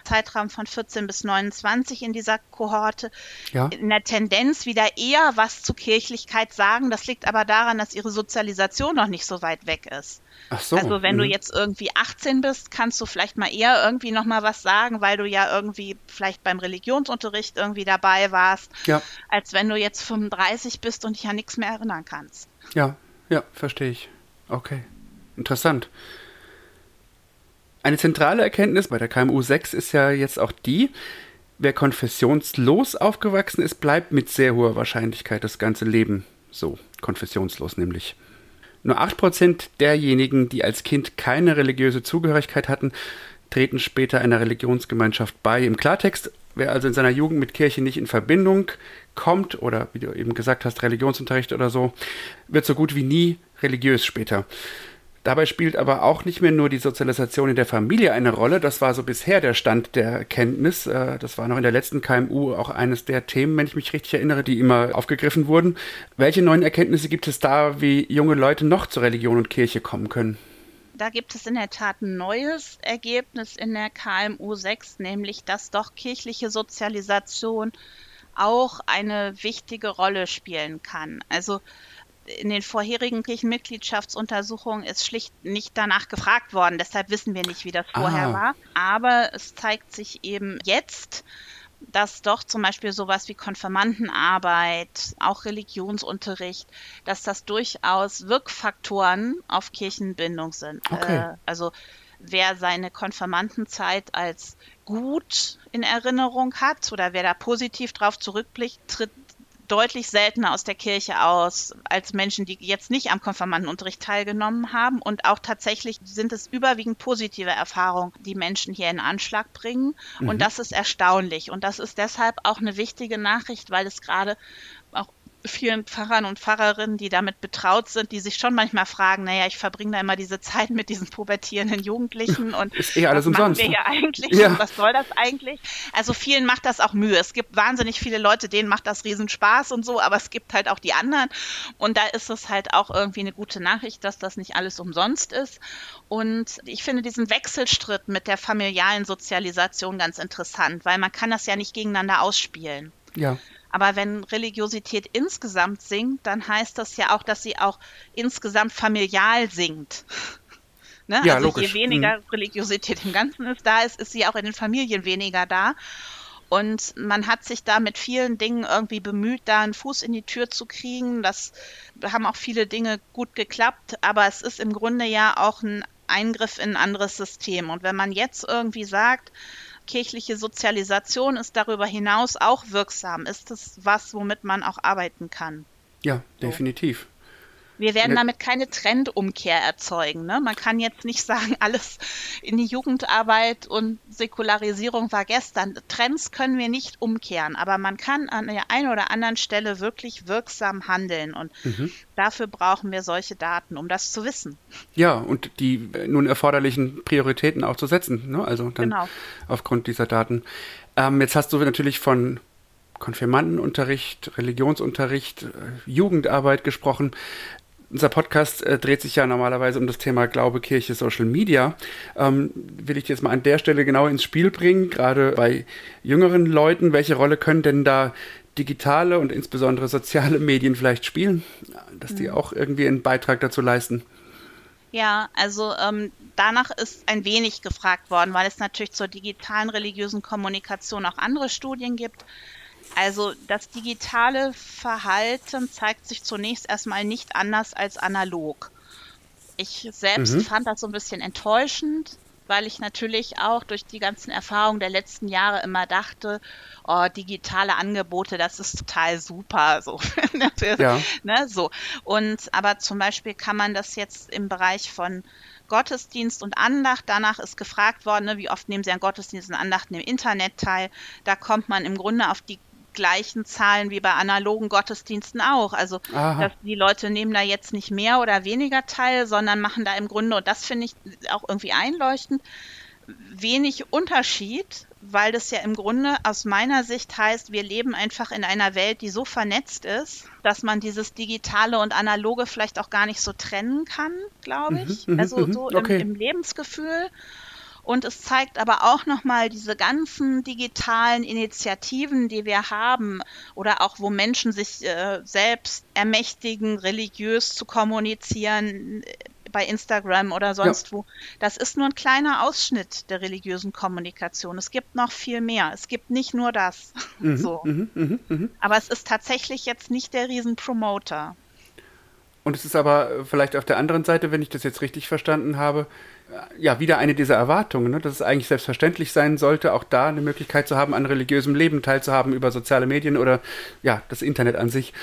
Zeitraum von 14 bis 29 in dieser Kohorte. Ja. In der Tendenz wieder eher was zu Kirchlichkeit sagen. Das liegt aber daran, dass ihre Sozialisation noch nicht so weit weg ist. Ach so. Also wenn mhm. du jetzt irgendwie 18 bist, kannst du vielleicht mal eher irgendwie noch mal was sagen, weil du ja irgendwie vielleicht beim Religionsunterricht irgendwie dabei warst, ja. als wenn du jetzt 35 bist und dich an nichts mehr erinnern kannst. Ja, ja, verstehe ich. Okay, interessant. Eine zentrale Erkenntnis bei der KMU 6 ist ja jetzt auch die, wer konfessionslos aufgewachsen ist, bleibt mit sehr hoher Wahrscheinlichkeit das ganze Leben so, konfessionslos nämlich. Nur 8% derjenigen, die als Kind keine religiöse Zugehörigkeit hatten, treten später einer Religionsgemeinschaft bei. Im Klartext, wer also in seiner Jugend mit Kirche nicht in Verbindung kommt oder wie du eben gesagt hast, Religionsunterricht oder so, wird so gut wie nie religiös später. Dabei spielt aber auch nicht mehr nur die Sozialisation in der Familie eine Rolle. Das war so bisher der Stand der Erkenntnis. Äh, das war noch in der letzten KMU auch eines der Themen, wenn ich mich richtig erinnere, die immer aufgegriffen wurden. Welche neuen Erkenntnisse gibt es da, wie junge Leute noch zur Religion und Kirche kommen können? Da gibt es in der Tat ein neues Ergebnis in der KMU 6, nämlich dass doch kirchliche Sozialisation auch eine wichtige Rolle spielen kann. Also in den vorherigen Kirchenmitgliedschaftsuntersuchungen ist schlicht nicht danach gefragt worden. Deshalb wissen wir nicht, wie das vorher ah. war. Aber es zeigt sich eben jetzt, dass doch zum Beispiel sowas wie Konfirmandenarbeit, auch Religionsunterricht, dass das durchaus Wirkfaktoren auf Kirchenbindung sind. Okay. Äh, also wer seine Konfirmandenzeit als gut in Erinnerung hat oder wer da positiv drauf zurückblickt, tritt deutlich seltener aus der Kirche aus als Menschen, die jetzt nicht am Konfirmandenunterricht teilgenommen haben. Und auch tatsächlich sind es überwiegend positive Erfahrungen, die Menschen hier in Anschlag bringen. Mhm. Und das ist erstaunlich. Und das ist deshalb auch eine wichtige Nachricht, weil es gerade vielen Pfarrern und Pfarrerinnen, die damit betraut sind, die sich schon manchmal fragen, naja, ich verbringe da immer diese Zeit mit diesen pubertierenden Jugendlichen und ist eh alles was umsonst. machen wir hier eigentlich ja. was soll das eigentlich? Also vielen macht das auch Mühe. Es gibt wahnsinnig viele Leute, denen macht das Riesenspaß und so, aber es gibt halt auch die anderen und da ist es halt auch irgendwie eine gute Nachricht, dass das nicht alles umsonst ist und ich finde diesen Wechselstritt mit der familialen Sozialisation ganz interessant, weil man kann das ja nicht gegeneinander ausspielen. Ja. Aber wenn Religiosität insgesamt sinkt, dann heißt das ja auch, dass sie auch insgesamt familial sinkt. Ne? Ja, also logisch. je weniger mhm. Religiosität im Ganzen ist, da ist, ist sie auch in den Familien weniger da. Und man hat sich da mit vielen Dingen irgendwie bemüht, da einen Fuß in die Tür zu kriegen. Das haben auch viele Dinge gut geklappt, aber es ist im Grunde ja auch ein Eingriff in ein anderes System. Und wenn man jetzt irgendwie sagt, kirchliche Sozialisation ist darüber hinaus auch wirksam. Ist das was, womit man auch arbeiten kann? Ja, definitiv. Wir werden damit keine Trendumkehr erzeugen. Ne? Man kann jetzt nicht sagen, alles in die Jugendarbeit und Säkularisierung war gestern. Trends können wir nicht umkehren, aber man kann an der einen oder anderen Stelle wirklich wirksam handeln und mhm. dafür brauchen wir solche Daten, um das zu wissen. Ja, und die nun erforderlichen Prioritäten auch zu setzen. Ne? Also dann genau. aufgrund dieser Daten. Ähm, jetzt hast du natürlich von Konfirmandenunterricht, Religionsunterricht, äh, Jugendarbeit gesprochen unser Podcast äh, dreht sich ja normalerweise um das Thema Glaube, Kirche, Social Media. Ähm, will ich jetzt mal an der Stelle genau ins Spiel bringen, gerade bei jüngeren Leuten. Welche Rolle können denn da digitale und insbesondere soziale Medien vielleicht spielen, dass die mhm. auch irgendwie einen Beitrag dazu leisten? Ja, also ähm, danach ist ein wenig gefragt worden, weil es natürlich zur digitalen religiösen Kommunikation auch andere Studien gibt. Also das digitale Verhalten zeigt sich zunächst erstmal nicht anders als analog. Ich selbst mhm. fand das so ein bisschen enttäuschend, weil ich natürlich auch durch die ganzen Erfahrungen der letzten Jahre immer dachte, oh, digitale Angebote, das ist total super, so. ja. ne, so. Und aber zum Beispiel kann man das jetzt im Bereich von Gottesdienst und Andacht. Danach ist gefragt worden, ne, wie oft nehmen Sie an Gottesdienst und Andachten im Internet teil. Da kommt man im Grunde auf die gleichen Zahlen wie bei analogen Gottesdiensten auch. Also dass die Leute nehmen da jetzt nicht mehr oder weniger teil, sondern machen da im Grunde, und das finde ich auch irgendwie einleuchtend, wenig Unterschied, weil das ja im Grunde aus meiner Sicht heißt, wir leben einfach in einer Welt, die so vernetzt ist, dass man dieses Digitale und Analoge vielleicht auch gar nicht so trennen kann, glaube mhm, ich. Mhm, also so okay. im, im Lebensgefühl. Und es zeigt aber auch nochmal diese ganzen digitalen Initiativen, die wir haben oder auch wo Menschen sich äh, selbst ermächtigen, religiös zu kommunizieren äh, bei Instagram oder sonst ja. wo. Das ist nur ein kleiner Ausschnitt der religiösen Kommunikation. Es gibt noch viel mehr. Es gibt nicht nur das. Mhm, so. Mhm, mh, mh. Aber es ist tatsächlich jetzt nicht der Riesenpromoter. Und es ist aber vielleicht auf der anderen Seite, wenn ich das jetzt richtig verstanden habe, ja, wieder eine dieser Erwartungen, ne? dass es eigentlich selbstverständlich sein sollte, auch da eine Möglichkeit zu haben, an religiösem Leben teilzuhaben über soziale Medien oder ja, das Internet an sich.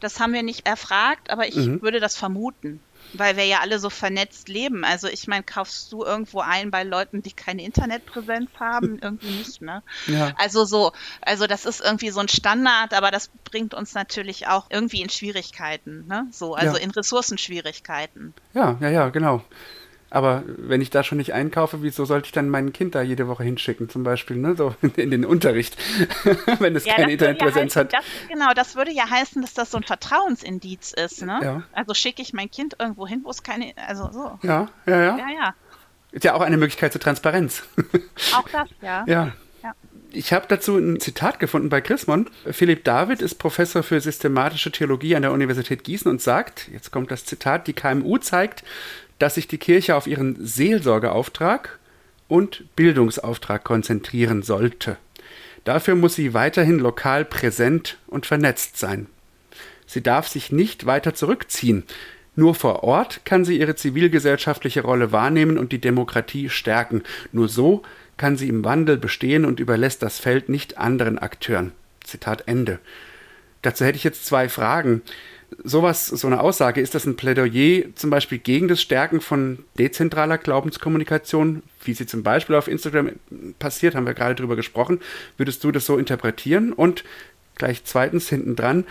Das haben wir nicht erfragt, aber ich mhm. würde das vermuten weil wir ja alle so vernetzt leben. Also ich meine, kaufst du irgendwo ein bei Leuten, die keine Internetpräsenz haben? Irgendwie nicht, ne? Ja. Also so, also das ist irgendwie so ein Standard, aber das bringt uns natürlich auch irgendwie in Schwierigkeiten, ne? So, also ja. in Ressourcenschwierigkeiten. Ja, ja, ja, genau. Aber wenn ich da schon nicht einkaufe, wieso sollte ich dann mein Kind da jede Woche hinschicken, zum Beispiel, ne? so in den Unterricht, wenn es ja, keine Internetpräsenz ja heißen, hat? Das, genau, das würde ja heißen, dass das so ein Vertrauensindiz ist. Ne? Ja. Also schicke ich mein Kind irgendwo hin, wo es keine, also so. Ja, ja, ja. Ja, ja. Ist ja auch eine Möglichkeit zur Transparenz. Auch das, ja. Ja. Ich habe dazu ein Zitat gefunden bei Chrismon. Philipp David ist Professor für systematische Theologie an der Universität Gießen und sagt, jetzt kommt das Zitat, die KMU zeigt, dass sich die Kirche auf ihren Seelsorgeauftrag und Bildungsauftrag konzentrieren sollte. Dafür muss sie weiterhin lokal präsent und vernetzt sein. Sie darf sich nicht weiter zurückziehen. Nur vor Ort kann sie ihre zivilgesellschaftliche Rolle wahrnehmen und die Demokratie stärken. Nur so kann sie im Wandel bestehen und überlässt das Feld nicht anderen Akteuren. Zitat Ende. Dazu hätte ich jetzt zwei Fragen sowas, so eine Aussage, ist das ein Plädoyer zum Beispiel gegen das Stärken von dezentraler Glaubenskommunikation, wie sie zum Beispiel auf Instagram passiert, haben wir gerade drüber gesprochen. Würdest du das so interpretieren? Und gleich zweitens hinten dran,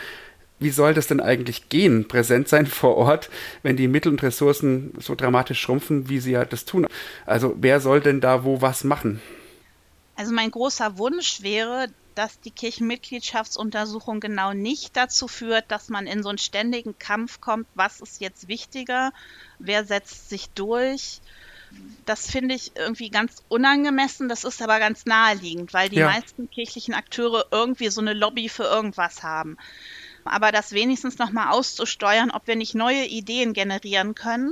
wie soll das denn eigentlich gehen, präsent sein vor Ort, wenn die Mittel und Ressourcen so dramatisch schrumpfen, wie sie ja das tun? Also wer soll denn da wo was machen? Also mein großer Wunsch wäre, dass die Kirchenmitgliedschaftsuntersuchung genau nicht dazu führt, dass man in so einen ständigen Kampf kommt, was ist jetzt wichtiger, wer setzt sich durch. Das finde ich irgendwie ganz unangemessen, das ist aber ganz naheliegend, weil die ja. meisten kirchlichen Akteure irgendwie so eine Lobby für irgendwas haben aber das wenigstens nochmal auszusteuern, ob wir nicht neue Ideen generieren können.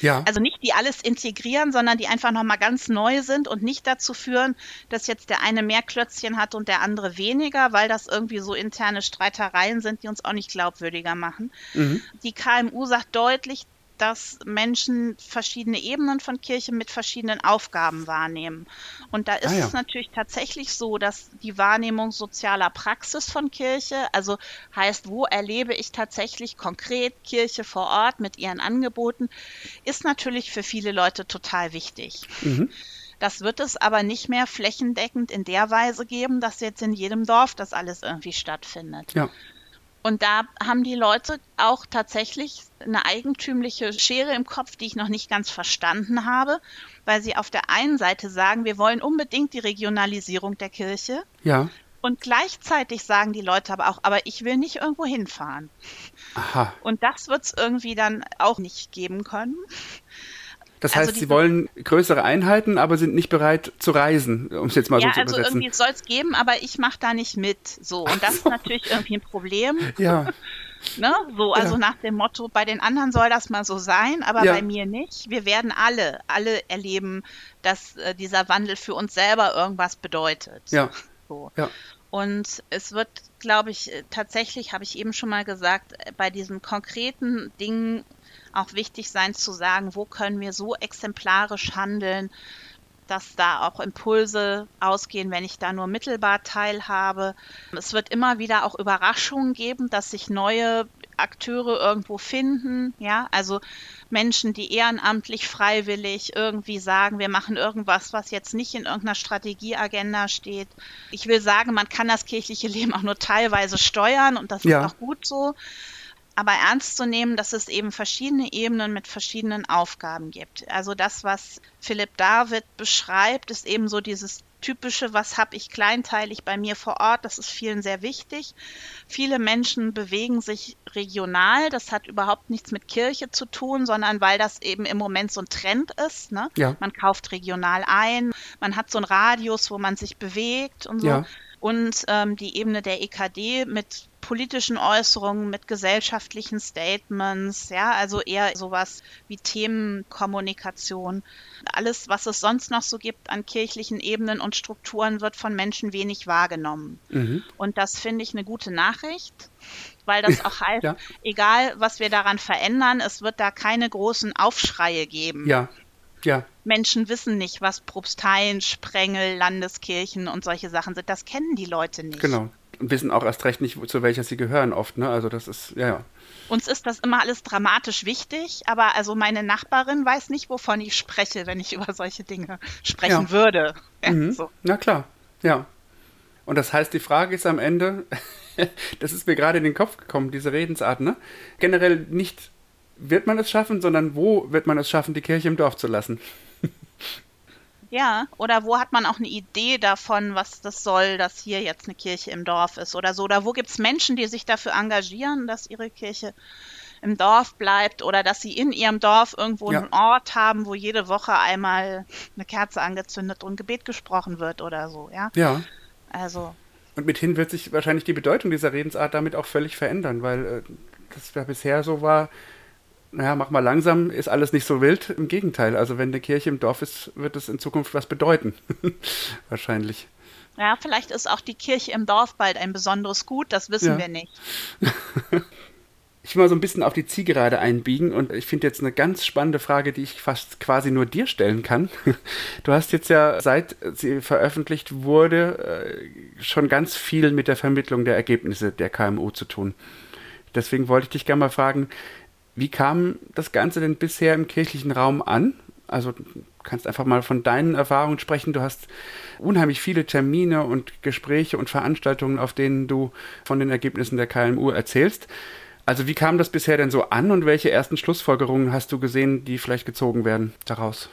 Ja. Also nicht die alles integrieren, sondern die einfach nochmal ganz neu sind und nicht dazu führen, dass jetzt der eine mehr Klötzchen hat und der andere weniger, weil das irgendwie so interne Streitereien sind, die uns auch nicht glaubwürdiger machen. Mhm. Die KMU sagt deutlich, dass Menschen verschiedene Ebenen von Kirche mit verschiedenen Aufgaben wahrnehmen. Und da ist ah, ja. es natürlich tatsächlich so, dass die Wahrnehmung sozialer Praxis von Kirche, also heißt, wo erlebe ich tatsächlich konkret Kirche vor Ort mit ihren Angeboten, ist natürlich für viele Leute total wichtig. Mhm. Das wird es aber nicht mehr flächendeckend in der Weise geben, dass jetzt in jedem Dorf das alles irgendwie stattfindet. Ja. Und da haben die Leute auch tatsächlich eine eigentümliche Schere im Kopf, die ich noch nicht ganz verstanden habe, weil sie auf der einen Seite sagen, wir wollen unbedingt die Regionalisierung der Kirche. Ja. Und gleichzeitig sagen die Leute aber auch, aber ich will nicht irgendwo hinfahren. Aha. Und das wird es irgendwie dann auch nicht geben können. Das heißt, also sie wollen größere Einheiten, aber sind nicht bereit zu reisen, um es jetzt mal ja, so zu also übersetzen. Ja, also irgendwie soll es geben, aber ich mache da nicht mit. So und das ist natürlich irgendwie ein Problem. Ja. ne? So also ja. nach dem Motto, bei den anderen soll das mal so sein, aber ja. bei mir nicht. Wir werden alle, alle erleben, dass äh, dieser Wandel für uns selber irgendwas bedeutet. Ja. So. Ja. Und es wird, glaube ich, äh, tatsächlich, habe ich eben schon mal gesagt, äh, bei diesen konkreten Dingen auch wichtig sein zu sagen, wo können wir so exemplarisch handeln, dass da auch Impulse ausgehen, wenn ich da nur mittelbar teilhabe. Es wird immer wieder auch Überraschungen geben, dass sich neue Akteure irgendwo finden, ja, also Menschen, die ehrenamtlich, freiwillig irgendwie sagen, wir machen irgendwas, was jetzt nicht in irgendeiner Strategieagenda steht. Ich will sagen, man kann das kirchliche Leben auch nur teilweise steuern und das ja. ist auch gut so aber ernst zu nehmen, dass es eben verschiedene Ebenen mit verschiedenen Aufgaben gibt. Also das, was Philipp David beschreibt, ist eben so dieses typische, was habe ich kleinteilig bei mir vor Ort, das ist vielen sehr wichtig. Viele Menschen bewegen sich regional, das hat überhaupt nichts mit Kirche zu tun, sondern weil das eben im Moment so ein Trend ist. Ne? Ja. Man kauft regional ein, man hat so einen Radius, wo man sich bewegt und so. Ja. Und ähm, die Ebene der EKD mit politischen Äußerungen, mit gesellschaftlichen Statements, ja, also eher sowas wie Themenkommunikation. Alles, was es sonst noch so gibt an kirchlichen Ebenen und Strukturen, wird von Menschen wenig wahrgenommen. Mhm. Und das finde ich eine gute Nachricht, weil das auch heißt, ja. egal was wir daran verändern, es wird da keine großen Aufschreie geben. Ja. Ja. Menschen wissen nicht, was Propsteien, Sprengel, Landeskirchen und solche Sachen sind. Das kennen die Leute nicht. Genau wissen auch erst recht nicht, zu welcher sie gehören oft. Ne? Also das ist, ja, ja. Uns ist das immer alles dramatisch wichtig, aber also meine Nachbarin weiß nicht, wovon ich spreche, wenn ich über solche Dinge sprechen ja. würde. Ja, mhm. so. Na klar, ja. Und das heißt, die Frage ist am Ende, das ist mir gerade in den Kopf gekommen, diese Redensart, ne? Generell nicht, wird man es schaffen, sondern wo wird man es schaffen, die Kirche im Dorf zu lassen? Ja, oder wo hat man auch eine Idee davon, was das soll, dass hier jetzt eine Kirche im Dorf ist oder so? Oder wo gibt es Menschen, die sich dafür engagieren, dass ihre Kirche im Dorf bleibt oder dass sie in ihrem Dorf irgendwo ja. einen Ort haben, wo jede Woche einmal eine Kerze angezündet und Gebet gesprochen wird oder so, ja? Ja. Also. Und mithin wird sich wahrscheinlich die Bedeutung dieser Redensart damit auch völlig verändern, weil äh, das ja bisher so war, naja, mach mal langsam, ist alles nicht so wild. Im Gegenteil, also wenn eine Kirche im Dorf ist, wird es in Zukunft was bedeuten. Wahrscheinlich. Ja, vielleicht ist auch die Kirche im Dorf bald ein besonderes Gut, das wissen ja. wir nicht. ich will mal so ein bisschen auf die Zielgerade einbiegen und ich finde jetzt eine ganz spannende Frage, die ich fast quasi nur dir stellen kann. Du hast jetzt ja, seit sie veröffentlicht wurde, äh, schon ganz viel mit der Vermittlung der Ergebnisse der KMU zu tun. Deswegen wollte ich dich gerne mal fragen, wie kam das Ganze denn bisher im kirchlichen Raum an? Also du kannst einfach mal von deinen Erfahrungen sprechen. Du hast unheimlich viele Termine und Gespräche und Veranstaltungen, auf denen du von den Ergebnissen der KMU erzählst. Also wie kam das bisher denn so an und welche ersten Schlussfolgerungen hast du gesehen, die vielleicht gezogen werden daraus?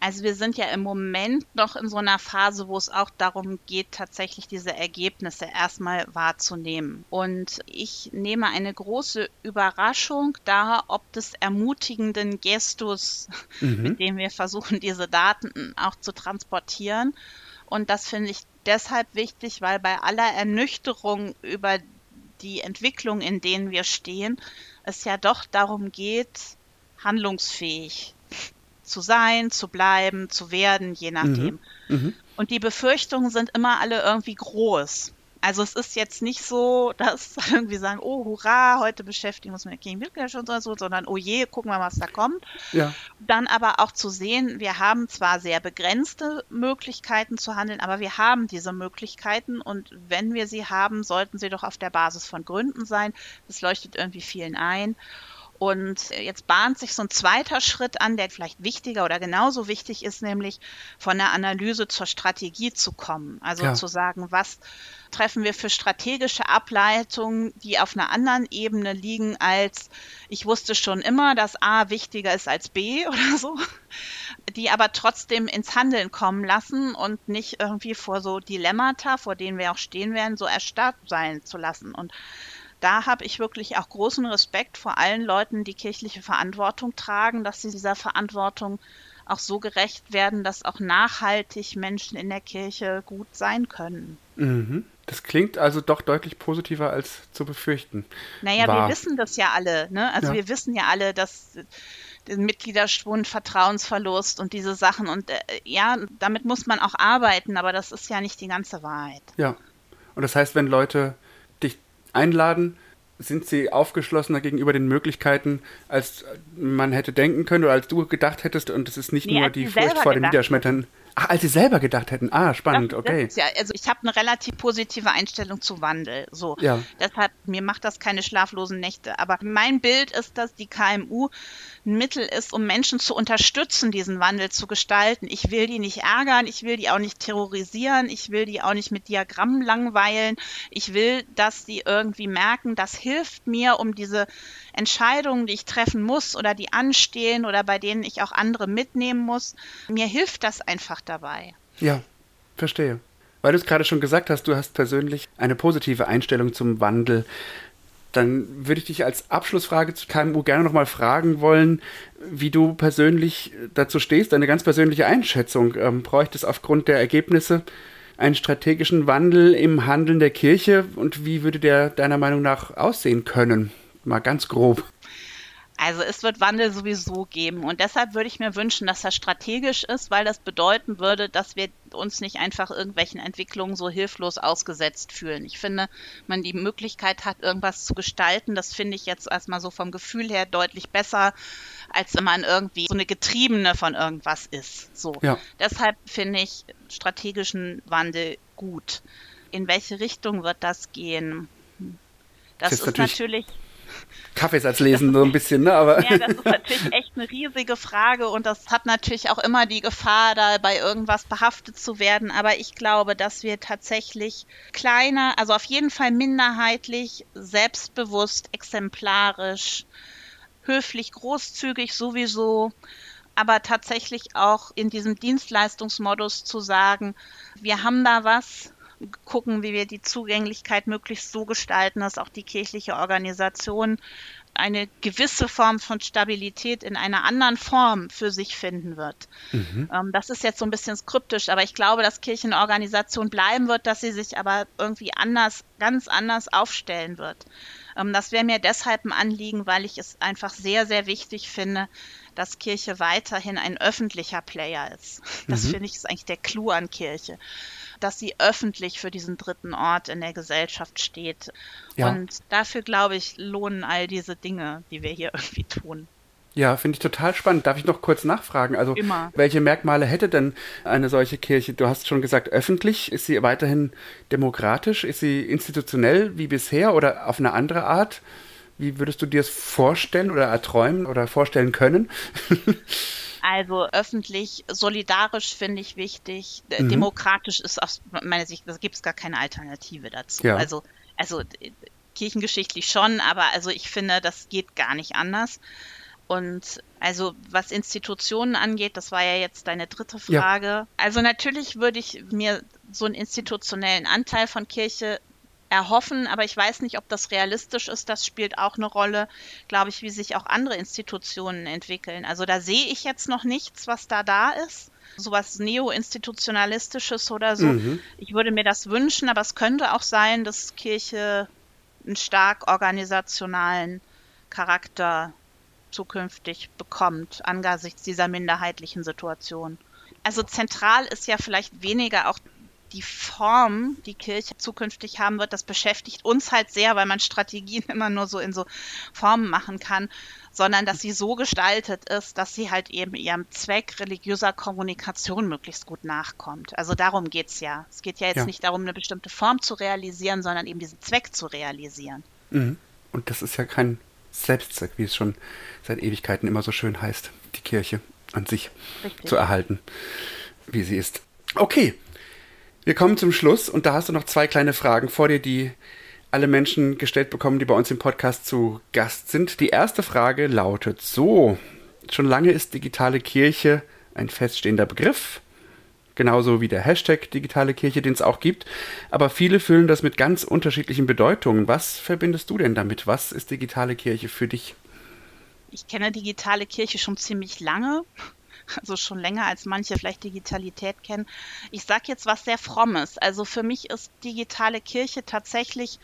Also wir sind ja im Moment noch in so einer Phase, wo es auch darum geht, tatsächlich diese Ergebnisse erstmal wahrzunehmen. Und ich nehme eine große Überraschung da, ob des ermutigenden Gestus, mhm. mit dem wir versuchen, diese Daten auch zu transportieren. Und das finde ich deshalb wichtig, weil bei aller Ernüchterung über die Entwicklung, in denen wir stehen, es ja doch darum geht, handlungsfähig zu sein, zu bleiben, zu werden, je nachdem. Mhm. Mhm. Und die Befürchtungen sind immer alle irgendwie groß. Also es ist jetzt nicht so, dass irgendwie sagen, oh hurra, heute beschäftigen wir uns mit King Mitgliedschaft oder so, sondern oh je, gucken wir, was da kommt. Ja. Dann aber auch zu sehen, wir haben zwar sehr begrenzte Möglichkeiten zu handeln, aber wir haben diese Möglichkeiten und wenn wir sie haben, sollten sie doch auf der Basis von Gründen sein. Das leuchtet irgendwie vielen ein. Und jetzt bahnt sich so ein zweiter Schritt an, der vielleicht wichtiger oder genauso wichtig ist, nämlich von der Analyse zur Strategie zu kommen. Also ja. zu sagen, was treffen wir für strategische Ableitungen, die auf einer anderen Ebene liegen als ich wusste schon immer, dass A wichtiger ist als B oder so, die aber trotzdem ins Handeln kommen lassen und nicht irgendwie vor so Dilemmata, vor denen wir auch stehen werden, so erstarrt sein zu lassen. Und da habe ich wirklich auch großen Respekt vor allen Leuten, die kirchliche Verantwortung tragen, dass sie dieser Verantwortung auch so gerecht werden, dass auch nachhaltig Menschen in der Kirche gut sein können. Mhm. Das klingt also doch deutlich positiver als zu befürchten. Naja, War. wir wissen das ja alle. Ne? Also ja. wir wissen ja alle, dass der Mitgliederschwund, Vertrauensverlust und diese Sachen. Und äh, ja, damit muss man auch arbeiten, aber das ist ja nicht die ganze Wahrheit. Ja. Und das heißt, wenn Leute einladen, sind sie aufgeschlossener gegenüber den Möglichkeiten, als man hätte denken können oder als du gedacht hättest. Und es ist nicht nee, nur die Furcht vor dem Niederschmettern. Ach, als sie selber gedacht hätten. Ah, spannend, das, okay. Das ja, also ich habe eine relativ positive Einstellung zu Wandel. So. Ja. Deshalb, mir macht das keine schlaflosen Nächte. Aber mein Bild ist, dass die KMU ein Mittel ist, um Menschen zu unterstützen, diesen Wandel zu gestalten. Ich will die nicht ärgern, ich will die auch nicht terrorisieren, ich will die auch nicht mit Diagrammen langweilen. Ich will, dass sie irgendwie merken, das hilft mir, um diese Entscheidungen, die ich treffen muss oder die anstehen oder bei denen ich auch andere mitnehmen muss, mir hilft das einfach dabei. Ja, verstehe. Weil du es gerade schon gesagt hast, du hast persönlich eine positive Einstellung zum Wandel. Dann würde ich dich als Abschlussfrage zu KMU gerne nochmal fragen wollen, wie du persönlich dazu stehst, deine ganz persönliche Einschätzung. Ähm, bräuchte es aufgrund der Ergebnisse einen strategischen Wandel im Handeln der Kirche und wie würde der deiner Meinung nach aussehen können? Mal ganz grob. Also es wird Wandel sowieso geben und deshalb würde ich mir wünschen, dass er strategisch ist, weil das bedeuten würde, dass wir uns nicht einfach irgendwelchen Entwicklungen so hilflos ausgesetzt fühlen. Ich finde, man die Möglichkeit hat, irgendwas zu gestalten, das finde ich jetzt erstmal so vom Gefühl her deutlich besser, als wenn man irgendwie so eine Getriebene von irgendwas ist. So. Ja. Deshalb finde ich strategischen Wandel gut. In welche Richtung wird das gehen? Das, das ist, natürlich, natürlich Kaffeesatz lesen, so ein bisschen, ne? Aber ja, das ist natürlich echt eine riesige Frage und das hat natürlich auch immer die Gefahr, da bei irgendwas behaftet zu werden. Aber ich glaube, dass wir tatsächlich kleiner, also auf jeden Fall minderheitlich, selbstbewusst, exemplarisch, höflich, großzügig sowieso, aber tatsächlich auch in diesem Dienstleistungsmodus zu sagen, wir haben da was, gucken, wie wir die Zugänglichkeit möglichst so gestalten, dass auch die kirchliche Organisation eine gewisse Form von Stabilität in einer anderen Form für sich finden wird. Mhm. Ähm, das ist jetzt so ein bisschen skriptisch, aber ich glaube, dass Kirchenorganisation bleiben wird, dass sie sich aber irgendwie anders, ganz anders aufstellen wird. Ähm, das wäre mir deshalb ein Anliegen, weil ich es einfach sehr, sehr wichtig finde, dass Kirche weiterhin ein öffentlicher Player ist. Das mhm. finde ich ist eigentlich der Clou an Kirche dass sie öffentlich für diesen dritten Ort in der Gesellschaft steht. Ja. Und dafür, glaube ich, lohnen all diese Dinge, die wir hier irgendwie tun. Ja, finde ich total spannend. Darf ich noch kurz nachfragen? Also, Immer. welche Merkmale hätte denn eine solche Kirche? Du hast schon gesagt, öffentlich. Ist sie weiterhin demokratisch? Ist sie institutionell wie bisher oder auf eine andere Art? Wie würdest du dir das vorstellen oder erträumen oder vorstellen können? Also öffentlich, solidarisch finde ich wichtig. Mhm. Demokratisch ist aus meiner Sicht, da gibt es gar keine Alternative dazu. Ja. Also, also kirchengeschichtlich schon, aber also ich finde, das geht gar nicht anders. Und also was Institutionen angeht, das war ja jetzt deine dritte Frage. Ja. Also natürlich würde ich mir so einen institutionellen Anteil von Kirche erhoffen, aber ich weiß nicht, ob das realistisch ist. Das spielt auch eine Rolle, glaube ich, wie sich auch andere Institutionen entwickeln. Also da sehe ich jetzt noch nichts, was da da ist. Sowas neo-institutionalistisches oder so. Mhm. Ich würde mir das wünschen, aber es könnte auch sein, dass Kirche einen stark organisationalen Charakter zukünftig bekommt, angesichts dieser minderheitlichen Situation. Also zentral ist ja vielleicht weniger auch die Form, die Kirche zukünftig haben wird, das beschäftigt uns halt sehr, weil man Strategien immer nur so in so Formen machen kann, sondern dass sie so gestaltet ist, dass sie halt eben ihrem Zweck religiöser Kommunikation möglichst gut nachkommt. Also darum geht es ja. Es geht ja jetzt ja. nicht darum, eine bestimmte Form zu realisieren, sondern eben diesen Zweck zu realisieren. Mhm. Und das ist ja kein Selbstzweck, wie es schon seit Ewigkeiten immer so schön heißt, die Kirche an sich Richtig. zu erhalten, wie sie ist. Okay, wir kommen zum Schluss und da hast du noch zwei kleine Fragen vor dir, die alle Menschen gestellt bekommen, die bei uns im Podcast zu Gast sind. Die erste Frage lautet so. Schon lange ist digitale Kirche ein feststehender Begriff, genauso wie der Hashtag digitale Kirche, den es auch gibt. Aber viele füllen das mit ganz unterschiedlichen Bedeutungen. Was verbindest du denn damit? Was ist digitale Kirche für dich? Ich kenne digitale Kirche schon ziemlich lange also schon länger als manche vielleicht Digitalität kennen. Ich sage jetzt was sehr Frommes. Also für mich ist digitale Kirche tatsächlich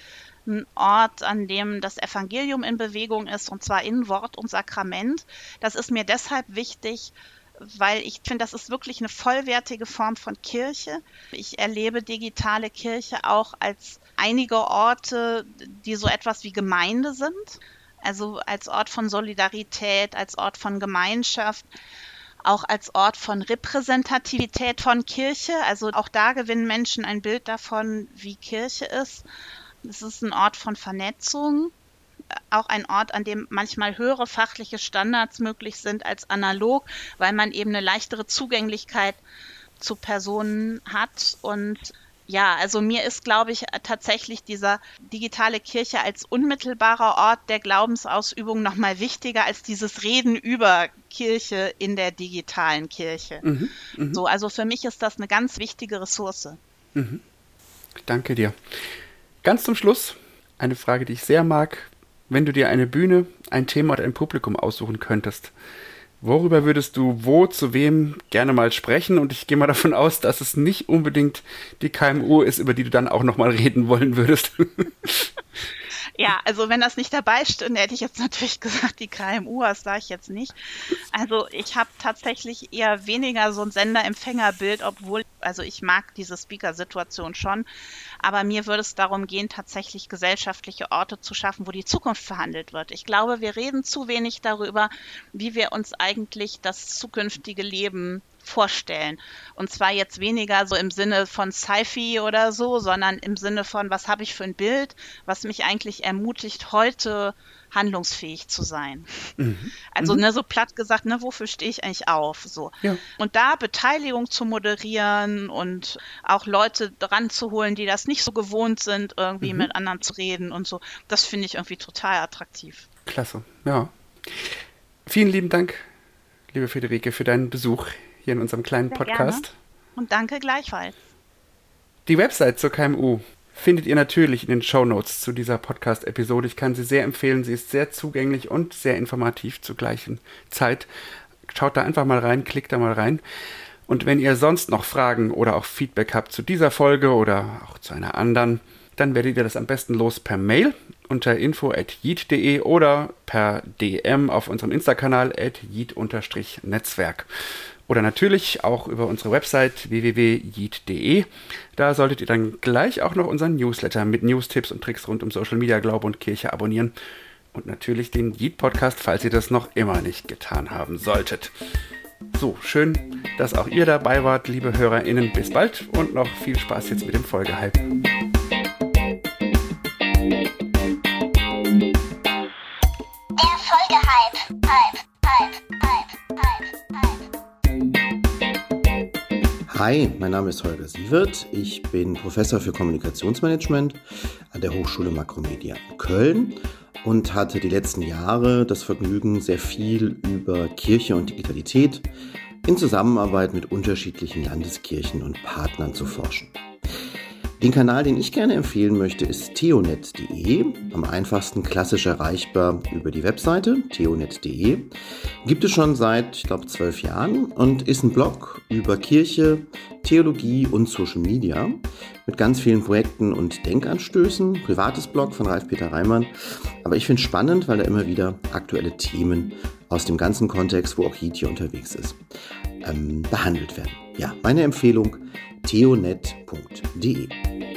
ein Ort, an dem das Evangelium in Bewegung ist, und zwar in Wort und Sakrament. Das ist mir deshalb wichtig, weil ich finde, das ist wirklich eine vollwertige Form von Kirche. Ich erlebe digitale Kirche auch als einige Orte, die so etwas wie Gemeinde sind. Also als Ort von Solidarität, als Ort von Gemeinschaft auch als Ort von Repräsentativität von Kirche. Also auch da gewinnen Menschen ein Bild davon, wie Kirche ist. Es ist ein Ort von Vernetzung, auch ein Ort, an dem manchmal höhere fachliche Standards möglich sind als analog, weil man eben eine leichtere Zugänglichkeit zu Personen hat und ja, also mir ist, glaube ich, tatsächlich dieser digitale Kirche als unmittelbarer Ort der Glaubensausübung nochmal wichtiger als dieses Reden über Kirche in der digitalen Kirche. Mhm, mh. So, also für mich ist das eine ganz wichtige Ressource. Mhm. Danke dir. Ganz zum Schluss eine Frage, die ich sehr mag. Wenn du dir eine Bühne, ein Thema oder ein Publikum aussuchen könntest, Worüber würdest du wo zu wem gerne mal sprechen? Und ich gehe mal davon aus, dass es nicht unbedingt die KMU ist, über die du dann auch noch mal reden wollen würdest. Ja, also wenn das nicht dabei stünde, hätte ich jetzt natürlich gesagt, die KMU, das sage ich jetzt nicht. Also ich habe tatsächlich eher weniger so ein Sender-Empfänger-Bild, obwohl, also ich mag diese Speaker-Situation schon, aber mir würde es darum gehen, tatsächlich gesellschaftliche Orte zu schaffen, wo die Zukunft verhandelt wird. Ich glaube, wir reden zu wenig darüber, wie wir uns eigentlich das zukünftige Leben vorstellen. Und zwar jetzt weniger so im Sinne von Sci-Fi oder so, sondern im Sinne von, was habe ich für ein Bild, was mich eigentlich ermutigt, heute handlungsfähig zu sein. Mhm. Also, mhm. ne, so platt gesagt, ne, wofür stehe ich eigentlich auf? So. Ja. Und da Beteiligung zu moderieren und auch Leute dran zu holen, die das nicht so gewohnt sind, irgendwie mhm. mit anderen zu reden und so, das finde ich irgendwie total attraktiv. Klasse, ja. Vielen lieben Dank, liebe Friederike, für deinen Besuch hier in unserem kleinen Sehr Podcast. Gerne. Und danke gleichfalls. Die Website zur KMU findet ihr natürlich in den Show Notes zu dieser Podcast-Episode. Ich kann sie sehr empfehlen. Sie ist sehr zugänglich und sehr informativ zur gleichen Zeit. Schaut da einfach mal rein, klickt da mal rein. Und wenn ihr sonst noch Fragen oder auch Feedback habt zu dieser Folge oder auch zu einer anderen, dann werdet ihr das am besten los per Mail unter info.yeet.de oder per DM auf unserem Insta-Kanal at yeet-netzwerk. Oder natürlich auch über unsere Website www.yeet.de. Da solltet ihr dann gleich auch noch unseren Newsletter mit News-Tipps und Tricks rund um Social Media, Glaube und Kirche abonnieren. Und natürlich den Yeet-Podcast, falls ihr das noch immer nicht getan haben solltet. So, schön, dass auch ihr dabei wart, liebe HörerInnen. Bis bald und noch viel Spaß jetzt mit dem Folgehype. Der Folgehype. Hype, Hype, Hype, Hype, Hype. Hi, mein Name ist Holger Sievert. Ich bin Professor für Kommunikationsmanagement an der Hochschule Makromedia in Köln und hatte die letzten Jahre das Vergnügen, sehr viel über Kirche und Digitalität in Zusammenarbeit mit unterschiedlichen Landeskirchen und Partnern zu forschen. Den Kanal, den ich gerne empfehlen möchte, ist theonet.de. Am einfachsten klassisch erreichbar über die Webseite theonet.de. Gibt es schon seit, ich glaube, zwölf Jahren und ist ein Blog über Kirche, Theologie und Social Media mit ganz vielen Projekten und Denkanstößen. Privates Blog von Ralf-Peter Reimann. Aber ich finde es spannend, weil da immer wieder aktuelle Themen aus dem ganzen Kontext, wo auch Heat hier unterwegs ist, ähm, behandelt werden. Ja, meine Empfehlung theonet.de.